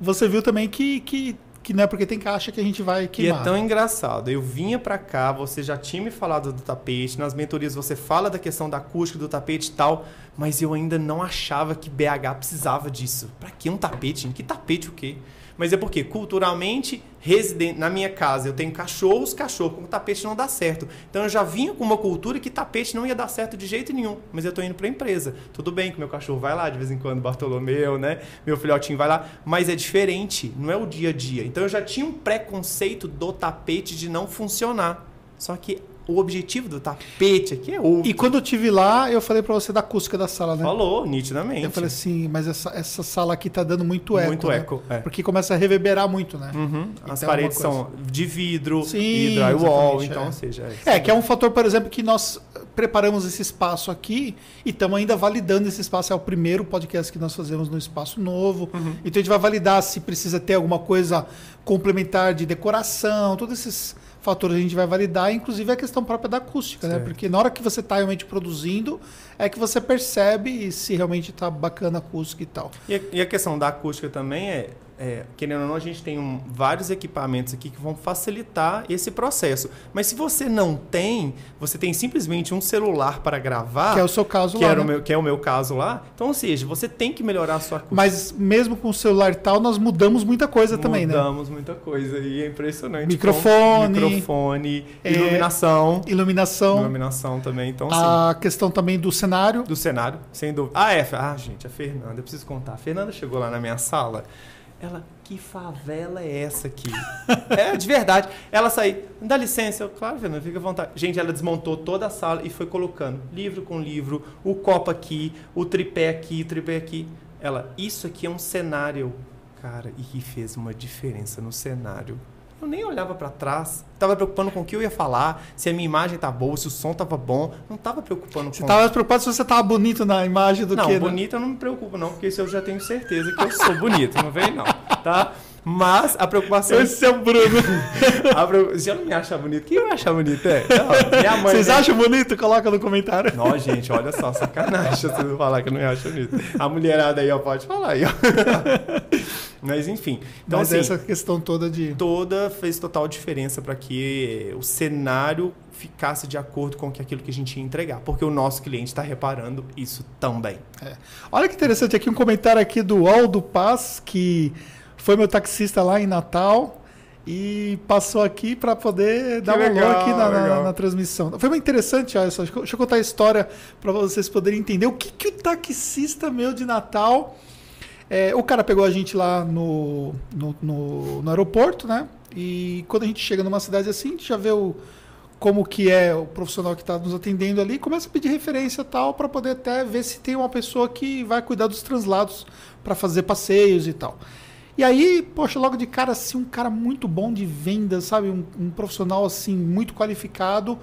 você viu também que, que que não é porque tem caixa que a gente vai E queimar. é tão engraçado. Eu vinha pra cá, você já tinha me falado do tapete, nas mentorias você fala da questão da acústica do tapete e tal, mas eu ainda não achava que BH precisava disso. Pra que um tapete? gente? Que tapete o quê? Mas é porque culturalmente, residen- na minha casa, eu tenho cachorros, cachorro com tapete não dá certo. Então eu já vinha com uma cultura que tapete não ia dar certo de jeito nenhum. Mas eu tô indo pra empresa. Tudo bem que meu cachorro vai lá de vez em quando, Bartolomeu, né? Meu filhotinho vai lá, mas é diferente, não é o dia a dia. Então eu já tinha um preconceito do tapete de não funcionar. Só que o objetivo do tapete aqui é outro. E quando eu tive lá, eu falei pra você da acústica da sala, né? Falou, nitidamente. Eu falei assim, mas essa, essa sala aqui tá dando muito eco. Muito né? eco, é. Porque começa a reverberar muito, né? Uhum. As Então, paredes uma coisa- são de vidro Sim, e drywall, então, é. seja... É, que é um fator, por exemplo, que nós preparamos esse espaço aqui e estamos ainda validando esse espaço. É o primeiro podcast que nós fazemos no espaço novo. Uhum. Então a gente vai validar se precisa ter alguma coisa complementar de decoração, todos esses fatores a gente vai validar, inclusive a questão própria da acústica, né? Certo. Porque na hora que você está realmente produzindo, é que você percebe se realmente está bacana a acústica e tal. E a, e a questão da acústica também é, é, querendo ou não, a gente tem um- vários equipamentos aqui que vão facilitar esse processo. Mas se você não tem, você tem simplesmente um celular para gravar, que é o seu caso que, lá. era o né? meu, que é o meu caso lá. Então, ou seja, você tem que melhorar a sua acústica. Mas mesmo com o celular e tal, nós mudamos muita coisa também, né? Mudamos muita coisa e é impressionante. Microfone. microfone, É, iluminação. Iluminação, Iluminação também, então sim. a questão também do cenário. Do cenário, sem dúvida. Ah, é. Ah, gente, a Fernanda, eu preciso contar. A Fernanda chegou lá na minha sala. Ela, que favela é essa aqui? [LAUGHS] é, de verdade. Ela saiu, dá licença. Eu, claro, Fernanda, fica à vontade. Gente, ela desmontou toda a sala e foi colocando livro com livro, o copo aqui, o tripé aqui, o tripé aqui. Ela, isso aqui é um cenário. Cara, e que fez uma diferença no cenário. Eu nem olhava pra trás. Tava preocupando com o que eu ia falar, se a minha imagem tá boa, se o som tava bom. Não tava preocupando Você com estava preocupado se você estava bonito na imagem do não, que. né? bonito eu não me preocupo, não, porque isso eu já tenho certeza que eu sou bonito, não vem não, tá? Mas a preocupação. Esse é o Bruno. [LAUGHS] a preo- Se eu não me achar bonito, quem vai achar bonito? É? Não, minha mãe. Vocês né? acham bonito? Coloca no comentário. Não, gente, olha só, sacanagem se você falar que eu não me acho bonito. A mulherada aí, ó, pode falar aí, ó. [LAUGHS] Mas enfim. Então, Mas assim, essa questão toda de. toda fez total diferença para que o cenário ficasse de acordo com aquilo que a gente ia entregar, porque o nosso cliente está reparando isso também. Olha que interessante aqui um comentário aqui do Aldo Paz, que foi meu taxista lá em Natal e passou aqui para poder dar um alô legal, aqui na, na- na transmissão. Foi muito interessante, só, deixa eu contar a história para vocês poderem entender o que, que o taxista meu de Natal. é, o cara pegou a gente lá no, no, no- no aeroporto, né? E quando a gente chega numa cidade assim, a gente já vê o, como que é o profissional que está nos atendendo ali, começa a pedir referência tal, para poder até ver se tem uma pessoa que vai cuidar dos translados para fazer passeios e tal. E aí, poxa, logo de cara, assim, um cara muito bom de vendas, sabe? Um, um profissional, assim, muito qualificado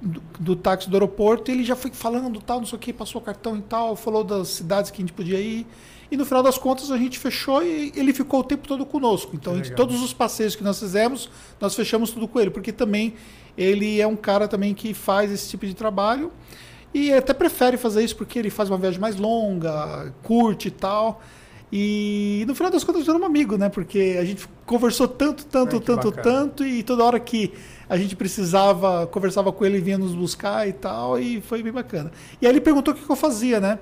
do, do táxi do aeroporto. Ele já foi falando, tal, não sei o que, passou o cartão e tal, falou das cidades que a gente podia ir. E no final das contas a gente fechou e ele ficou o tempo todo conosco. Então, legal. todos os passeios que nós fizemos, nós fechamos tudo com ele, porque também ele é um cara também que faz esse tipo de trabalho e até prefere fazer isso porque ele faz uma viagem mais longa, curte e tal. E no final das contas virou um amigo, né? Porque a gente conversou tanto, tanto, que tanto, bacana. tanto, e toda hora que a gente precisava, conversava com ele, vinha nos buscar e tal, e foi bem bacana. E aí ele perguntou o que que eu fazia, né?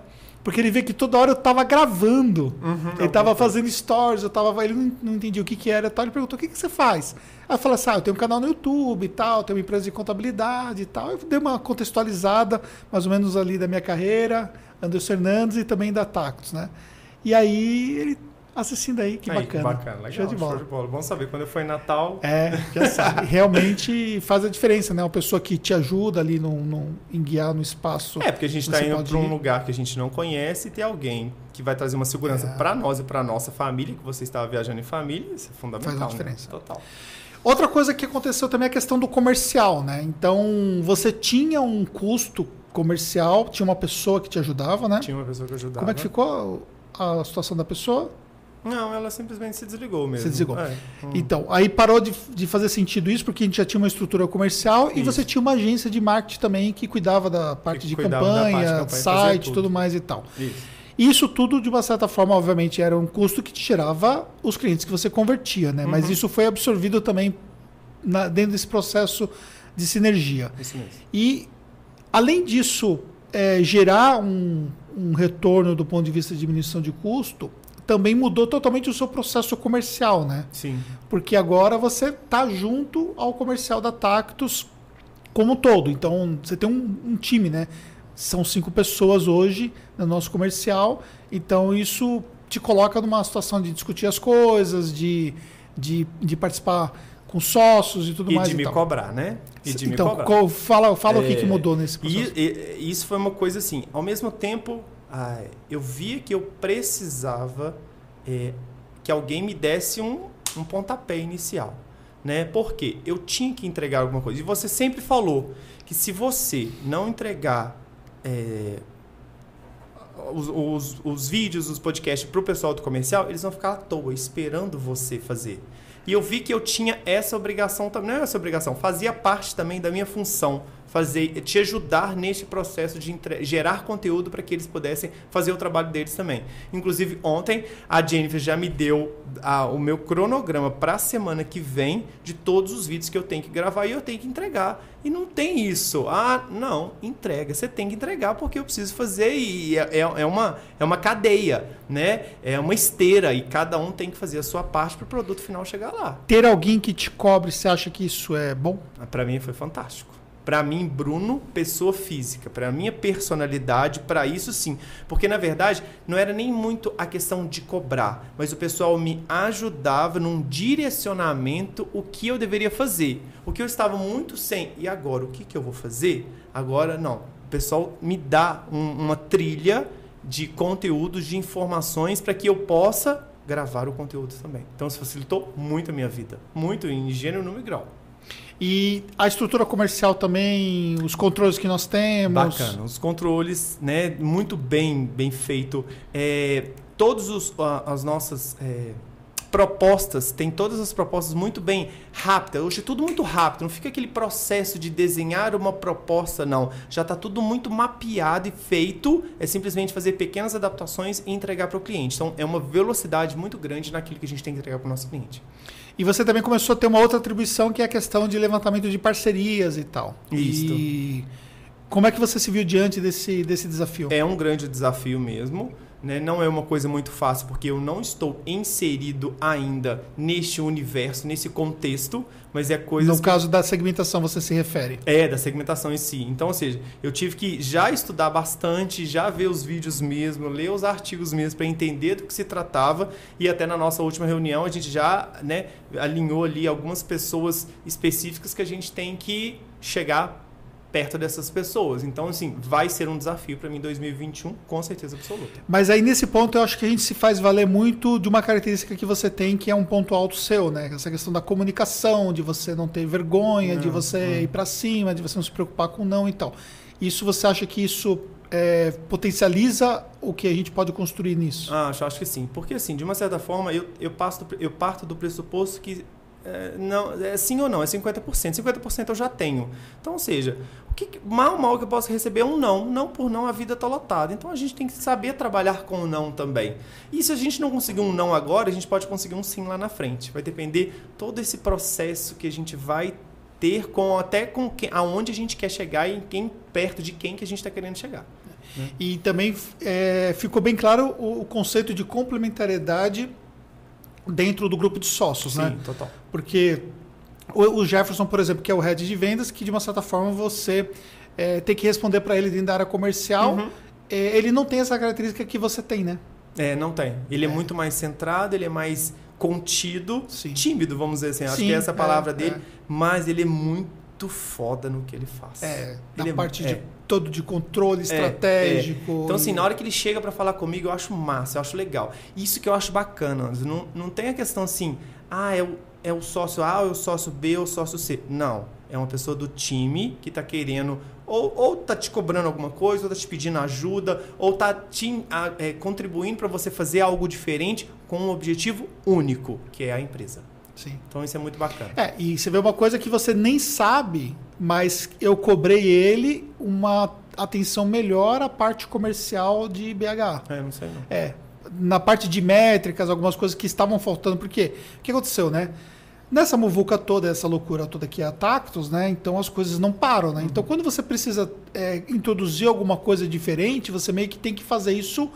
Porque ele vê que toda hora eu tava gravando. ele tava fazendo stories, eu tava. Ele não, não entendia o que, que era e tal. Ele perguntou: o que, que você faz? Aí eu falei assim: ah, eu tenho um canal no YouTube e tal, tenho uma empresa de contabilidade e tal. Eu dei uma contextualizada, mais ou menos ali da minha carreira, Anderson Fernandes e também da Tactos, né? E aí ele assistindo aí, que Aí, bacana. bacana, legal. Show de bola. Bom saber, quando eu for em Natal, É, já [LAUGHS] sabe. Realmente faz a diferença, né? Uma pessoa que te ajuda ali no, no, em guiar no espaço. É, porque a gente está indo pode para um lugar que a gente não conhece e ter alguém que vai trazer uma segurança É. para nós e para nossa família, que você estava viajando em família, isso é fundamental. Faz a né? diferença. Total. Outra coisa que aconteceu também é a questão do comercial, né? Então, você tinha um custo comercial, tinha uma pessoa que te ajudava, né? Tinha uma pessoa que ajudava. Como é que ficou a situação da pessoa? Não, ela simplesmente se desligou mesmo. Se desligou. É. Hum. Então, aí parou de, de fazer sentido isso, porque a gente já tinha uma estrutura comercial e Isso. você tinha uma agência de marketing também que cuidava da parte de parte de campanha, campanha, fazia site, tudo. tudo mais e tal. Isso. Isso tudo, de uma certa forma, obviamente, era um custo que te gerava os clientes que você convertia, né? Mas Uhum. isso foi absorvido também na- dentro desse processo de sinergia. Isso mesmo. E, além disso, é, gerar um, um retorno do ponto de vista de diminuição de custo, também mudou totalmente o seu processo comercial, né? Sim. Porque agora você está junto ao comercial da Tactus como um todo. Então, você tem um, um time, né? São cinco pessoas hoje no nosso comercial. Então, isso te coloca numa situação de discutir as coisas, de, de, de participar com sócios e tudo E mais. de e me tal. cobrar, né? E de então, me cobrar. qual- fala, fala o que, É, que mudou nesse processo. E, e- isso foi uma coisa assim, ao mesmo tempo, ai, eu via que eu precisava é, que alguém me desse um, um pontapé inicial. Né? Porque eu tinha que entregar alguma coisa. E você sempre falou que se você não entregar é, os, os, os vídeos, os podcasts para o pessoal do comercial, eles vão ficar à toa, esperando você fazer. E eu vi que eu tinha essa obrigação também, não é essa obrigação, fazia parte também da minha função fazer, te ajudar neste processo de gerar conteúdo para que eles pudessem fazer o trabalho deles também. Inclusive ontem a Jennifer já me deu a- o meu cronograma para a semana que vem de todos os vídeos que eu tenho que gravar e eu tenho que entregar. E não tem isso. Ah, não, entrega. Você tem que entregar porque eu preciso fazer e é, é, é uma, é uma cadeia, né? É uma esteira e cada um tem que fazer a sua parte para o produto final chegar lá. Ter alguém que te cobre, você acha que isso é bom? Para mim foi fantástico. Para mim, Bruno, pessoa física, para minha personalidade, para isso sim. Porque na verdade, não era nem muito a questão de cobrar, mas o pessoal me ajudava num direcionamento o que eu deveria fazer. O que eu estava muito sem, e agora o que, que eu vou fazer? Agora não. O pessoal me dá um- uma trilha de conteúdos, de informações para que eu possa gravar o conteúdo também. Então isso facilitou muito a minha vida. Muito, em gênero, número e grau. E a estrutura comercial também, os controles que nós temos. Bacana. Os controles, né, muito bem, bem feito. É, todos os, as nossas é, propostas, tem todas as propostas muito bem rápidas. Hoje é tudo muito rápido, não fica aquele processo de desenhar uma proposta, não. Já está tudo muito mapeado e feito. É simplesmente fazer pequenas adaptações e entregar para o cliente. Então é uma velocidade muito grande naquilo que a gente tem que entregar para o nosso cliente. E você também começou a ter uma outra atribuição que é a questão de levantamento de parcerias e tal. Isso. E como é que você se viu diante desse, desse desafio? É um grande desafio mesmo. Né? Não é uma coisa muito fácil, porque eu não estou inserido ainda neste universo, nesse contexto, mas é coisa. no caso da segmentação, você se refere. É, da segmentação em si. Então, ou seja, eu tive que já estudar bastante, já ver os vídeos mesmo, ler os artigos mesmo para entender do que se tratava. E até na nossa última reunião a gente já né, alinhou ali algumas pessoas específicas que a gente tem que chegar perto dessas pessoas. Então, assim, vai ser um desafio para mim em 2021, com certeza absoluta. Mas aí nesse ponto eu acho que a gente se faz valer muito de uma característica que você tem, que é um ponto alto seu, né? Essa questão da comunicação, de você não ter vergonha, de Não, você ir para cima, de você não se preocupar com não e tal. Isso você acha que isso é, potencializa o que a gente pode construir nisso? Ah, acho, acho que sim. Porque, assim, de uma certa forma, eu, eu, passo eu parto do pressuposto que é, não, é sim ou não, é 50%. 50% eu já tenho. Então, ou seja, que, mal, mal que eu posso receber é um não. Não por não, a vida está lotada. Então, a gente tem que saber trabalhar com o não também. E se a gente não conseguir um não agora, a gente pode conseguir um sim lá na frente. Vai depender todo esse processo que a gente vai ter com até com quem, aonde a gente quer chegar e em quem perto de quem que a gente está querendo chegar. E também é, ficou bem claro o, o conceito de complementariedade dentro do grupo de sócios, Sim, né? total. Porque o, Jefferson, por exemplo, que é o head de vendas, que de uma certa forma você é, tem que responder para ele dentro da área comercial, Uhum. é, ele não tem essa característica que você tem, né? É, não tem. Ele é. É. muito mais centrado, ele é mais contido, Sim. tímido, vamos dizer assim. Acho Sim, que é essa a palavra é, dele. é. Mas ele é muito foda no que ele faz. É, na Ele é- parte é. de todo de controle estratégico. Então, assim, na hora que ele chega pra falar comigo, eu acho massa, eu acho legal. Isso que eu acho bacana. Não, não tem a questão assim, ah, é o, é o sócio A, ou é o sócio B, ou o sócio C. Não. É uma pessoa do time que tá querendo, ou, ou tá te cobrando alguma coisa, ou tá te pedindo ajuda, ou tá te, a- é, contribuindo para você fazer algo diferente com um objetivo único, que é a empresa. Sim. Então, isso é muito bacana. É, e você vê uma coisa que você nem sabe, mas eu cobrei ele uma atenção melhor à parte comercial de BH. É, não sei não. É, na parte de métricas, algumas coisas que estavam faltando, porque o que aconteceu, né? Nessa muvuca toda, essa loucura toda que é a Tactus, né? Então as coisas não param, né? Então quando você precisa é, introduzir alguma coisa diferente, você meio que tem que fazer isso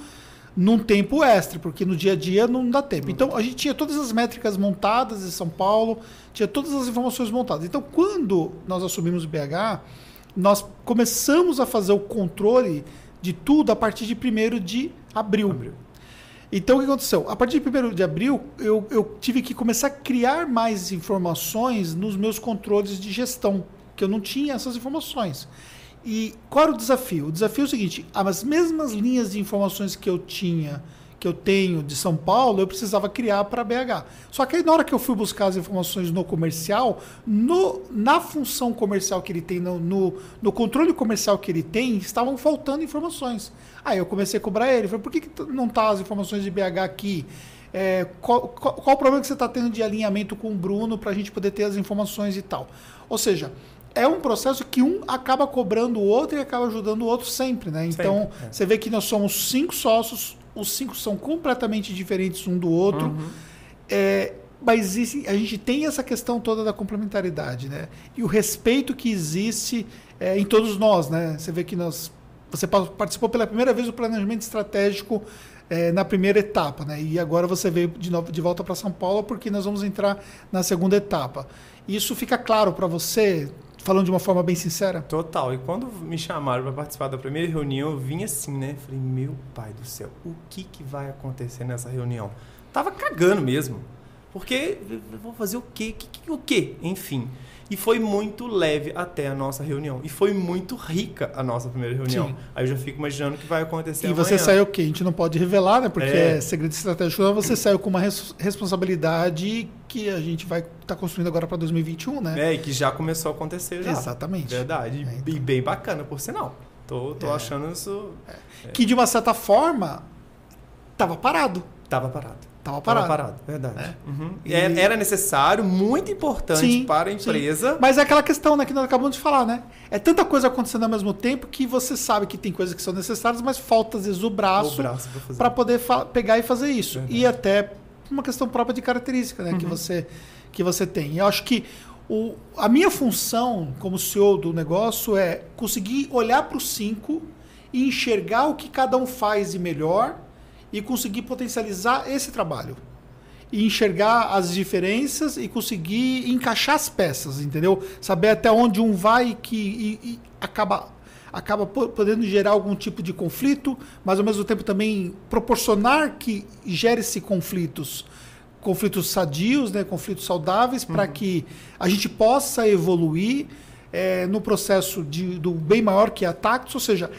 num tempo extra, porque no dia a dia não dá tempo. Então a gente tinha todas as métricas montadas em São Paulo, tinha todas as informações montadas. Então quando nós assumimos o BH, nós começamos a fazer o controle de tudo a partir de 1 de abril. Abril. Então, o que aconteceu? A partir de 1 de abril, eu, eu tive que começar a criar mais informações nos meus controles de gestão, que eu não tinha essas informações. E qual era o desafio? O desafio é o seguinte: as mesmas linhas de informações que eu tinha, que eu tenho de São Paulo, eu precisava criar para BH. Só que aí, na hora que eu fui buscar as informações no comercial, no, na função comercial que ele tem, no, no, no controle comercial que ele tem, estavam faltando informações. Aí eu comecei a cobrar ele. Falei, por que, que não tá as informações de BH aqui? É, qual, qual, qual o problema que você está tendo de alinhamento com o Bruno para a gente poder ter as informações e tal? Ou seja, é um processo que um acaba cobrando o outro e acaba ajudando o outro sempre, né? Então, Sempre, é. você vê que nós somos cinco sócios, os cinco são completamente diferentes um do outro. Uhum. É, mas a gente tem essa questão toda da complementaridade, né? E o respeito que existe é, em todos nós, né? Você vê que nós, você pa- participou pela primeira vez do planejamento estratégico é, na primeira etapa, né? E agora você veio de, novo, de volta para São Paulo porque nós vamos entrar na segunda etapa. Isso fica claro para você, falando de uma forma bem sincera? Total. E quando me chamaram para participar da primeira reunião, eu vim assim, né? Falei, meu pai do céu, o que, que vai acontecer nessa reunião? Tava cagando mesmo. Porque eu vou fazer o quê? Que- que- O quê? Enfim. E foi muito leve até a nossa reunião. E foi muito rica a nossa primeira reunião. Sim. Aí eu já fico imaginando o que vai acontecer E você amanhã. saiu o quê? A gente não pode revelar, né? Porque é, É. segredo estratégico. Você saiu com uma res- responsabilidade que a gente vai estar construindo agora para 2021, né? É, e que já começou a acontecer já. Exatamente. Verdade. É, então. E bem bacana, por sinal. Tô, tô É. achando isso. Que de uma certa forma estava parado. Tava parado. Tava Tava parado. parado, verdade. É. Uhum. E- Era, era necessário, muito importante Sim, para a sim. empresa. Mas é aquela questão né, que nós acabamos de falar, né? É tanta coisa acontecendo ao mesmo tempo que você sabe que tem coisas que são necessárias, mas falta às vezes o braço, para poder pegar e fazer isso. Verdade. E até uma questão própria de característica né, que, Uhum. você, que você tem. Eu acho que o, a minha função como CEO do negócio é conseguir olhar para os cinco e enxergar o que cada um faz de melhor e conseguir potencializar esse trabalho. E enxergar as diferenças e conseguir encaixar as peças, entendeu? Saber até onde um vai e que e- e acaba acaba po- podendo gerar algum tipo de conflito, mas ao mesmo tempo também proporcionar que gere-se conflitos, conflitos sadios, né, conflitos saudáveis, para que a gente possa evoluir eh, no processo de, do bem maior que é a Tactus, ou seja,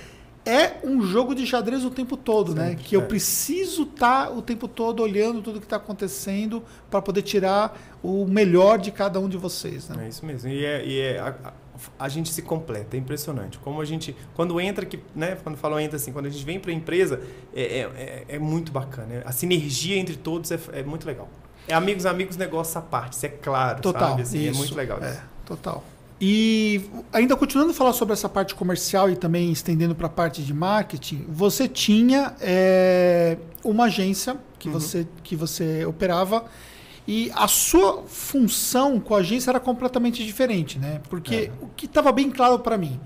é um jogo de xadrez o tempo todo, né? Sempre, Que eu é. preciso estar o tempo todo olhando tudo que está acontecendo para poder tirar o melhor de cada um de vocês, né? É isso mesmo. E, é, e é- a, a- gente se completa, é impressionante. Como a gente, quando entra aqui, né? Quando falou entra assim, quando a gente vem para a empresa, é, é, é- é muito bacana. A sinergia entre todos é, é muito legal. É amigos, amigos, negócio à parte, isso é claro, Total. sabe? Assim, é isso, muito legal É, isso. total. E ainda continuando a falar sobre essa parte comercial e também estendendo para a parte de marketing, você tinha é, uma agência que, Uhum. você, que você operava e a sua função com a agência era completamente diferente, né? Porque É. o que estava bem claro para mim,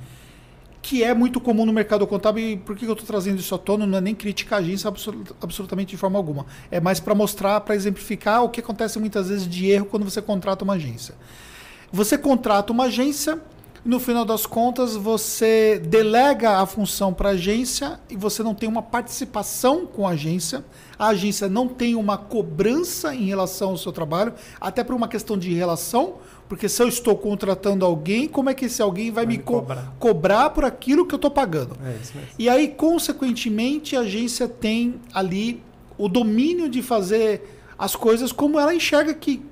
que é muito comum no mercado contábil, e por que eu estou trazendo isso à tona? Não é nem criticar a agência absolu- absolutamente de forma alguma. É mais para mostrar, para exemplificar o que acontece muitas vezes de erro quando você contrata uma agência. Você contrata uma agência, no final das contas você delega a função para a agência e você não tem uma participação com a agência. A agência não tem uma cobrança em relação ao seu trabalho, até por uma questão de relação, porque se eu estou contratando alguém, como é que esse alguém vai, Vai me co- cobrar. cobrar por aquilo que eu estou pagando? É. E aí, consequentemente, a agência tem ali o domínio de fazer as coisas como ela enxerga que,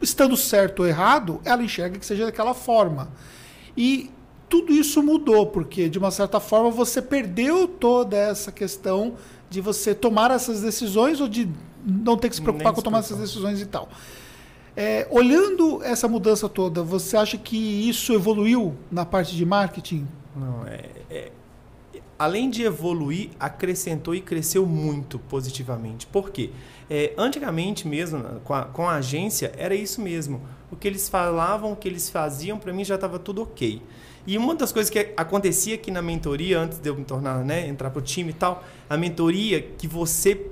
estando certo ou errado, ela enxerga que seja daquela forma. E tudo isso mudou, porque, de uma certa forma, você perdeu toda essa questão de você tomar essas decisões ou de não ter que se preocupar Nem com tomar essas decisões e tal. É, olhando essa mudança toda, você acha que isso evoluiu na parte de marketing? Não, é, é- além de evoluir, acrescentou e cresceu muito positivamente. Por quê? É, antigamente mesmo, com a, com a agência, era isso mesmo. O que eles falavam, o que eles faziam, para mim já estava tudo ok. E uma das coisas que acontecia aqui na mentoria, antes de eu me tornar, né, entrar pro time e tal, a mentoria que você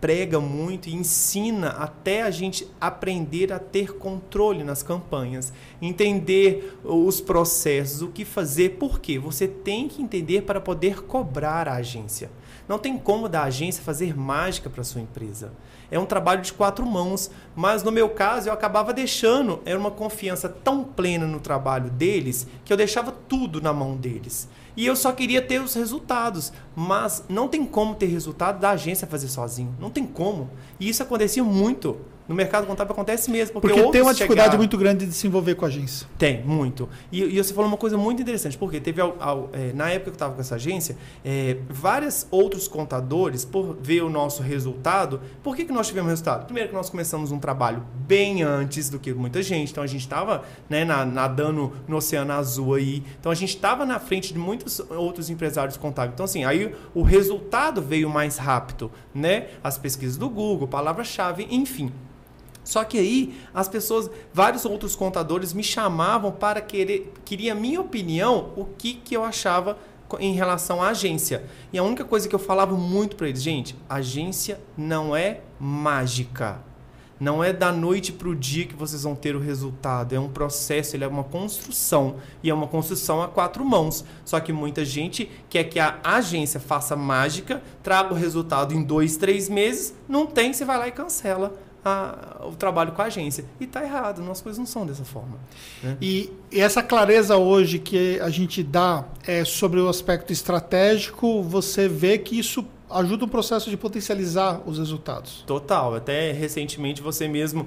prega muito e ensina até a gente aprender a ter controle nas campanhas, entender os processos, o que fazer, por quê? Você tem que entender para poder cobrar a agência. Não tem como da agência fazer mágica para sua empresa. É um trabalho de quatro mãos, mas no meu caso eu acabava deixando, era uma confiança tão plena no trabalho deles que eu deixava tudo na mão deles. E eu só queria ter os resultados. Mas não tem como ter resultado da agência fazer sozinho. Não tem como. E isso acontecia muito. No mercado contábil acontece mesmo. Porque, porque tem uma dificuldade chegaram... muito grande de se envolver com a agência. Tem, muito. E, e você falou uma coisa muito interessante, porque teve, ao, ao, é, na época que eu estava com essa agência, é, vários outros contadores, por ver o nosso resultado, por que, que nós tivemos resultado? Primeiro que nós começamos um trabalho bem antes do que muita gente, então a gente estava né, nadando no Oceano Azul aí, então a gente estava na frente de muitos outros empresários contábeis. Então, assim, aí o resultado veio mais rápido, né? As pesquisas do Google, palavra-chave, enfim. Só que aí as pessoas, vários outros contadores me chamavam para querer, queria minha opinião, o que, que eu achava em relação à agência. E a única coisa que eu falava muito para eles, gente, agência não é mágica. Não é da noite para o dia que vocês vão ter o resultado. É um processo, ele é uma construção. E é uma construção a quatro mãos. Só que muita gente quer que a agência faça mágica, traga o resultado em dois, três meses. Não tem, você vai lá e cancela a, o trabalho com a agência. E está errado, nossas coisas não são dessa forma. Né? E, e, essa clareza hoje que a gente dá é, sobre o aspecto estratégico, você vê que isso ajuda o processo de potencializar os resultados. Total. Até recentemente você mesmo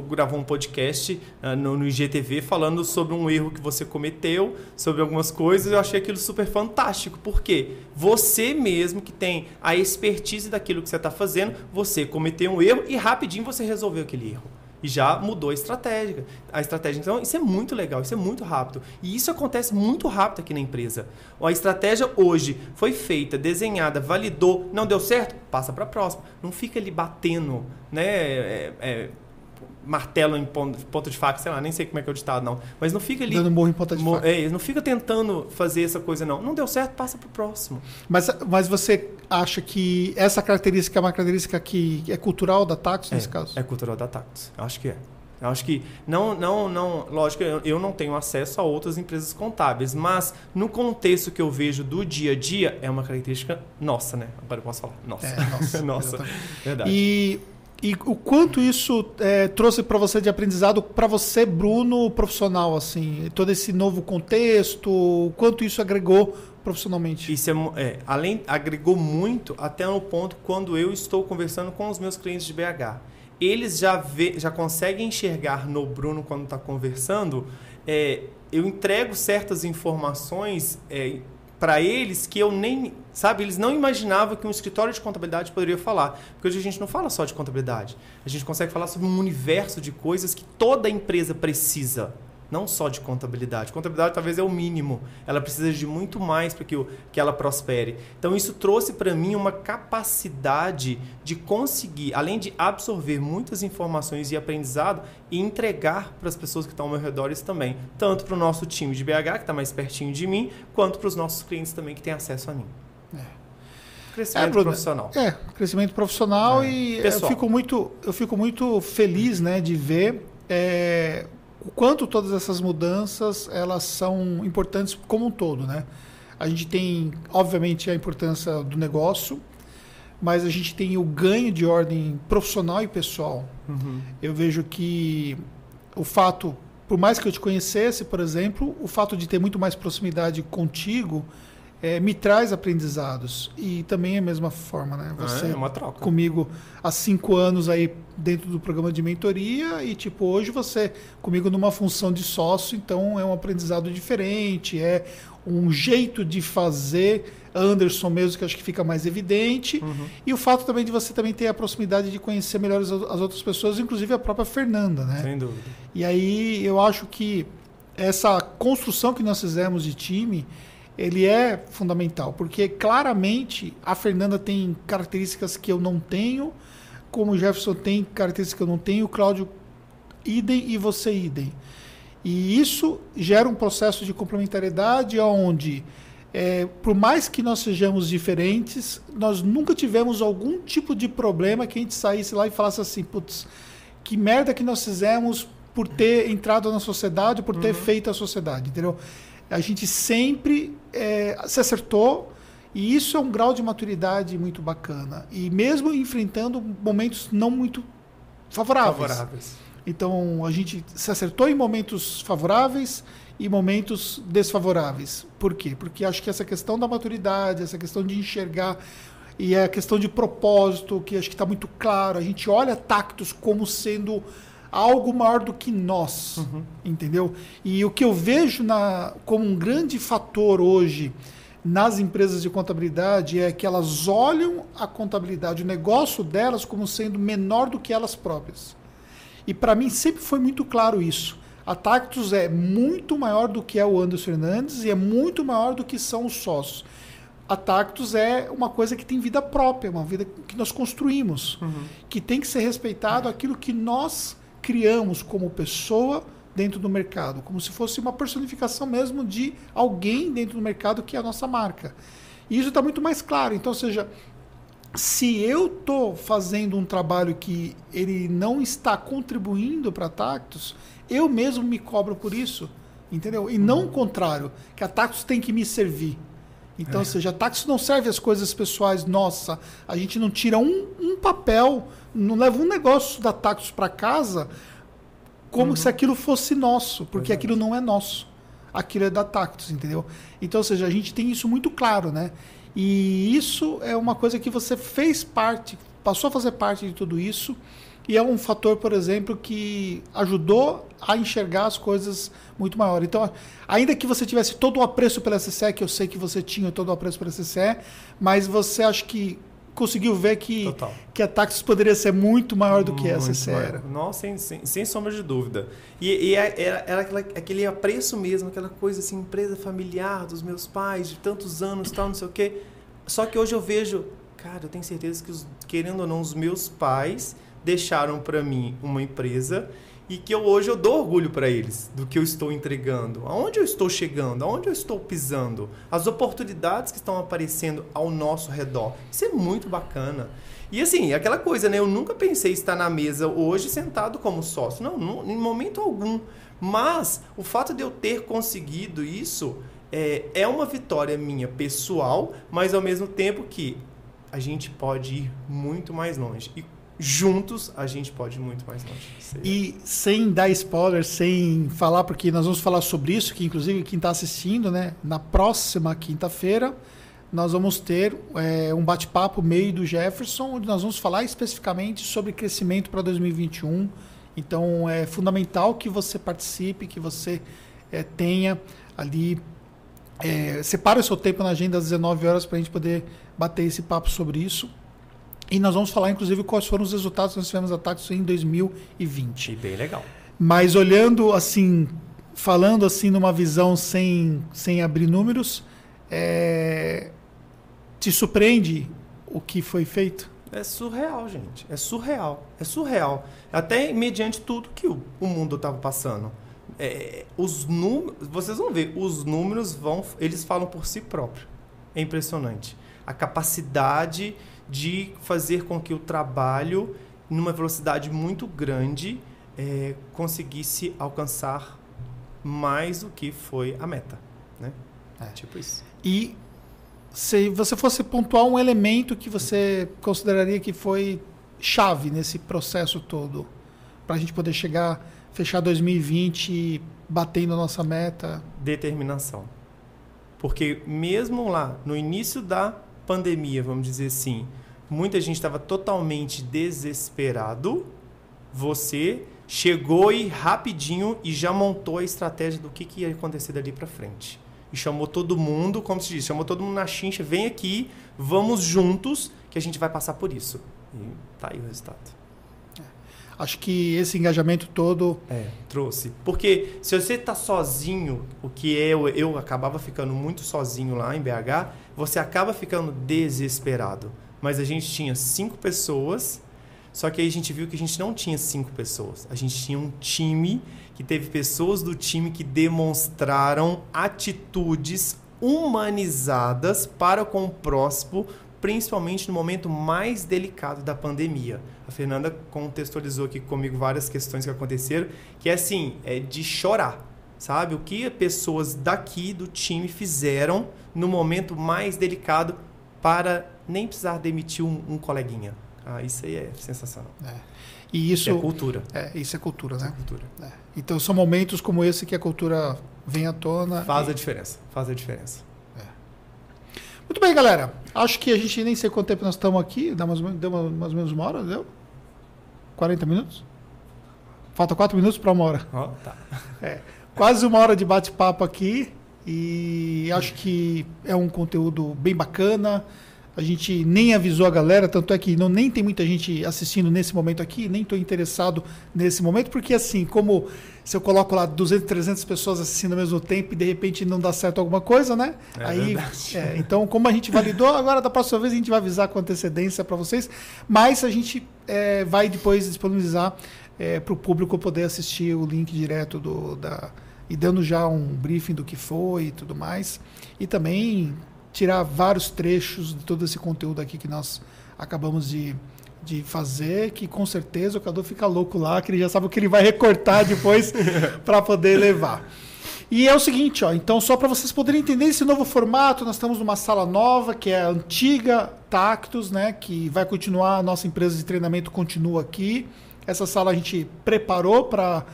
gravou um podcast uh, no, no IGTV falando sobre um erro que você cometeu, sobre algumas coisas. Eu achei aquilo super fantástico. porque Você mesmo que tem a expertise daquilo que você está fazendo, você cometeu um erro e rapidinho você resolveu aquele erro e já mudou a estratégia. A estratégia, então, isso é muito legal, isso é muito rápido. E isso acontece muito rápido aqui na empresa. A estratégia hoje foi feita, desenhada, validou, não deu certo, passa para a próxima. Não fica ali batendo, né? É, é, martelo em ponta de faca, sei lá, nem sei como é que é o ditado, não. Mas não fica ali. Dando morro em ponta de faca. É, não fica tentando fazer essa coisa, não. Não deu certo, passa pro próximo. Mas, mas você acha que essa característica é uma característica que é cultural da Tactus, é, nesse caso? É cultural da Tactus. Acho que é. Eu acho que não, não, não, lógico, eu, eu não tenho acesso a outras empresas contábeis, mas no contexto que eu vejo do dia a dia é uma característica nossa, né? Agora eu posso falar, nossa, é, nossa, [LAUGHS] nossa, verdade. E e o quanto isso é, trouxe para você de aprendizado, para você, Bruno, profissional, assim, todo esse novo contexto, o quanto isso agregou profissionalmente? Isso é, é, além agregou muito até no ponto quando eu estou conversando com os meus clientes de BH. Eles já vê, já conseguem enxergar no Bruno quando está conversando. É, eu entrego certas informações é, para eles que eu nem, sabe, eles não imaginavam que um escritório de contabilidade poderia falar. Porque hoje a gente não fala só de contabilidade. A gente consegue falar sobre um universo de coisas que toda empresa precisa não só de contabilidade. Contabilidade talvez é o mínimo. Ela precisa de muito mais para que, que ela prospere. Então isso trouxe para mim uma capacidade de conseguir, além de absorver muitas informações e aprendizado, e entregar para as pessoas que estão ao meu redor isso também. Tanto para o nosso time de BH, que está mais pertinho de mim, quanto para os nossos clientes também que têm acesso a mim. É. Crescimento é, Bruno, profissional. É, crescimento profissional é. e eu fico, muito, eu fico muito feliz né, de ver é, o quanto todas essas mudanças elas são importantes como um todo, né? A gente tem, obviamente, a importância do negócio, mas a gente tem o ganho de ordem profissional e pessoal. Uhum. Eu vejo que o fato, por mais que eu te conhecesse, por exemplo, o fato de ter muito mais proximidade contigo é, me traz aprendizados. E também é a mesma forma, né? Você é uma troca. comigo há cinco anos aí dentro do programa de mentoria e tipo hoje você comigo numa função de sócio, então é um aprendizado diferente, é um jeito de fazer Anderson mesmo que acho que fica mais evidente uhum. e o fato também de você também ter a proximidade de conhecer melhor as, as outras pessoas, inclusive a própria Fernanda, né? Sem dúvida. E aí eu acho que essa construção que nós fizemos de time ele é fundamental, porque claramente a Fernanda tem características que eu não tenho, como o Jefferson tem características que eu não tenho, o Cláudio idem e você idem. E isso gera um processo de complementariedade onde, é, por mais que nós sejamos diferentes, nós nunca tivemos algum tipo de problema que a gente saísse lá e falasse assim, putz, que merda que nós fizemos por ter entrado na sociedade, por ter uhum. feito a sociedade, entendeu? A gente sempre é, se acertou e isso é um grau de maturidade muito bacana. E mesmo enfrentando momentos não muito favoráveis. favoráveis. Então a gente se acertou em momentos favoráveis e momentos desfavoráveis. Por quê? Porque acho que essa questão da maturidade, essa questão de enxergar e a questão de propósito, que acho que está muito claro. A gente olha Tactus como sendo algo maior do que nós, uhum. entendeu? E o que eu vejo na, como um grande fator hoje nas empresas de contabilidade é que elas olham a contabilidade, o negócio delas como sendo menor do que elas próprias. E para mim sempre foi muito claro isso. A Tactus é muito maior do que é o Anderson Fernandes e é muito maior do que são os sócios. A Tactus é uma coisa que tem vida própria, uma vida que nós construímos, uhum. que tem que ser respeitado aquilo que nós criamos como pessoa dentro do mercado, como se fosse uma personificação mesmo de alguém dentro do mercado que é a nossa marca. E isso está muito mais claro. Então, seja, se eu estou fazendo um trabalho que ele não está contribuindo para a Tactus, eu mesmo me cobro por isso, entendeu? E não o contrário, que a Tactus tem que me servir. Então, é. seja, a Tactus não serve as coisas pessoais, nossa, a gente não tira um, um papel não leva um negócio da Tactus para casa como uhum. se aquilo fosse nosso, porque Exato. aquilo não é nosso. Aquilo é da Tactus, entendeu? Então, ou seja, a gente tem isso muito claro, né? E isso é uma coisa que você fez parte, passou a fazer parte de tudo isso, e é um fator, por exemplo, que ajudou a enxergar as coisas muito maior. Então, ainda que você tivesse todo o apreço pela SCE, que eu sei que você tinha todo o apreço pela SCE, mas você acha que conseguiu ver que, que a Taxis poderia ser muito maior do que muito essa era. Nossa, sem, sem, sem, sombra de dúvida. E, e é, era, era aquela, aquele apreço mesmo, aquela coisa assim, empresa familiar dos meus pais, de tantos anos, tal, não sei o quê. Só que hoje eu vejo, cara, eu tenho certeza que, os, querendo ou não, os meus pais deixaram para mim uma empresa e que eu, hoje eu dou orgulho para eles do que eu estou entregando, aonde eu estou chegando, aonde eu estou pisando, as oportunidades que estão aparecendo ao nosso redor. Isso é muito bacana. E assim, aquela coisa, né? Eu nunca pensei estar na mesa hoje sentado como sócio. Não, não em momento algum. Mas o fato de eu ter conseguido isso é, é uma vitória minha pessoal, mas ao mesmo tempo que a gente pode ir muito mais longe. E juntos a gente pode muito mais longe. E sem dar spoiler, sem falar, porque nós vamos falar sobre isso, que inclusive quem está assistindo, né, na próxima quinta-feira, nós vamos ter é, um bate-papo meio do Jefferson, onde nós vamos falar especificamente sobre crescimento para 2021. Então é fundamental que você participe, que você é, tenha ali. É, separe o seu tempo na agenda às 19 horas para a gente poder bater esse papo sobre isso. E nós vamos falar, inclusive, quais foram os resultados que nós tivemos ataques em 2020. E bem legal. Mas olhando assim, falando assim numa visão sem, sem abrir números, é... te surpreende o que foi feito? É surreal, gente. É surreal. É surreal. Até mediante tudo que o, o mundo estava passando. É, os números, vocês vão ver, os números vão, eles falam por si próprios. É impressionante. A capacidade de fazer com que o trabalho, numa velocidade muito grande, é, conseguisse alcançar mais do que foi a meta. Né? É. Tipo isso. E se você fosse pontuar um elemento que você consideraria que foi chave nesse processo todo, para a gente poder chegar, fechar 2020 batendo a nossa meta? Determinação. Porque mesmo lá, no início da pandemia, vamos dizer assim, muita gente estava totalmente desesperado. Você chegou e rapidinho e já montou a estratégia do que, que ia acontecer dali para frente. E chamou todo mundo, como se diz, chamou todo mundo na chincha, vem aqui, vamos juntos, que a gente vai passar por isso. E tá aí o resultado. Acho que esse engajamento todo. É, trouxe. Porque se você tá sozinho, o que eu, eu acabava ficando muito sozinho lá em BH, você acaba ficando desesperado. Mas a gente tinha cinco pessoas, só que aí a gente viu que a gente não tinha cinco pessoas. A gente tinha um time que teve pessoas do time que demonstraram atitudes humanizadas para com o próximo, principalmente no momento mais delicado da pandemia. A Fernanda contextualizou aqui comigo várias questões que aconteceram, que é assim, é de chorar, sabe? O que pessoas daqui do time fizeram no momento mais delicado para nem precisar demitir um, um coleguinha. Ah, isso aí é sensacional. É. E isso é cultura. É, isso é cultura, né? É cultura. É. Então são momentos como esse que a cultura vem à tona. Faz e... a diferença. Faz a diferença. Muito bem, galera. Acho que a gente nem sei quanto tempo nós estamos aqui. Dá mais, deu mais ou menos uma hora, deu? 40 minutos? Falta 4 minutos para uma hora. Oh, tá. É, quase uma hora de bate-papo aqui. E acho que é um conteúdo bem bacana. A gente nem avisou a galera, tanto é que não, nem tem muita gente assistindo nesse momento aqui, nem estou interessado nesse momento, porque assim, como se eu coloco lá 200, 300 pessoas assistindo ao mesmo tempo e de repente não dá certo alguma coisa, né? É Aí, é, então, como a gente validou, agora da próxima vez a gente vai avisar com antecedência para vocês, mas a gente é, vai depois disponibilizar é, para o público poder assistir o link direto do, da, e dando já um briefing do que foi e tudo mais. E também tirar vários trechos de todo esse conteúdo aqui que nós acabamos de, de fazer, que com certeza o Cadu fica louco lá, que ele já sabe o que ele vai recortar depois [LAUGHS] para poder levar. E é o seguinte, ó, então só para vocês poderem entender esse novo formato, nós estamos numa sala nova, que é a antiga Tactus, né, que vai continuar, a nossa empresa de treinamento continua aqui. Essa sala a gente preparou para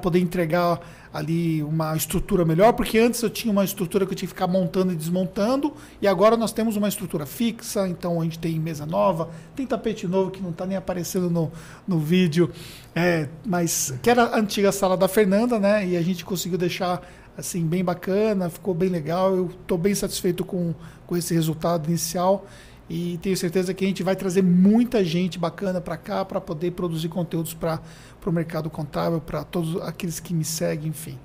poder entregar ali uma estrutura melhor, porque antes eu tinha uma estrutura que eu tinha que ficar montando e desmontando, e agora nós temos uma estrutura fixa, então a gente tem mesa nova, tem tapete novo que não está nem aparecendo no, no vídeo, é, mas que era a antiga sala da Fernanda, né? E a gente conseguiu deixar assim bem bacana, ficou bem legal, eu estou bem satisfeito com, com esse resultado inicial. E tenho certeza que a gente vai trazer muita gente bacana para cá para poder produzir conteúdos para o mercado contábil, para todos aqueles que me seguem, enfim.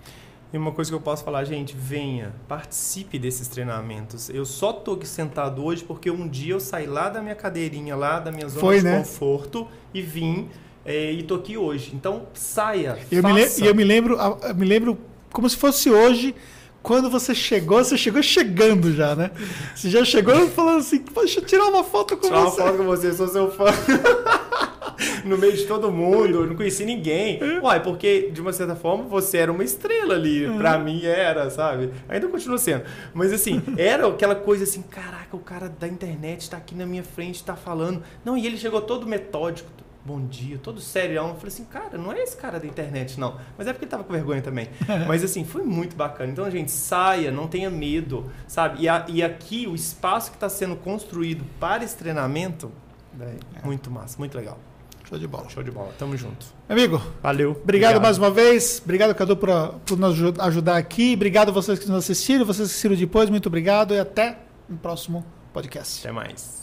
E uma coisa que eu posso falar, gente, venha, participe desses treinamentos. Eu só tô aqui sentado hoje porque um dia eu saí lá da minha cadeirinha, lá da minha zona Foi, de né? conforto e vim é, e tô aqui hoje. Então saia, Eu me, faça. e eu me lembro, eu me lembro como se fosse hoje, quando você chegou, você chegou chegando já, né? Você já chegou falando assim, "Pô, deixa eu tirar uma foto com Tirar uma você. foto com você, sou seu fã. [LAUGHS] no meio de todo mundo, eu não conheci ninguém. Uai, porque de uma certa forma você era uma estrela ali. Pra mim era, sabe? Ainda continua sendo. Mas assim, era aquela coisa assim: caraca, o cara da internet tá aqui na minha frente, tá falando. Não, e ele chegou todo metódico. Bom dia, todo sério. Eu falei assim, cara, não é esse cara da internet, não. Mas é porque ele tava com vergonha também. [LAUGHS] Mas assim, foi muito bacana. Então, gente, saia, não tenha medo, sabe? E, a- e aqui, o espaço que está sendo construído para esse treinamento, véi, muito massa, muito legal. Show de bola. Show de bola, tamo junto. Amigo, Valeu. Obrigado, mais uma vez. Obrigado, Cadu, por, por nos aju- ajudar aqui. Obrigado a vocês que nos assistiram, vocês que assistiram depois. Muito obrigado e até o próximo podcast. Até mais.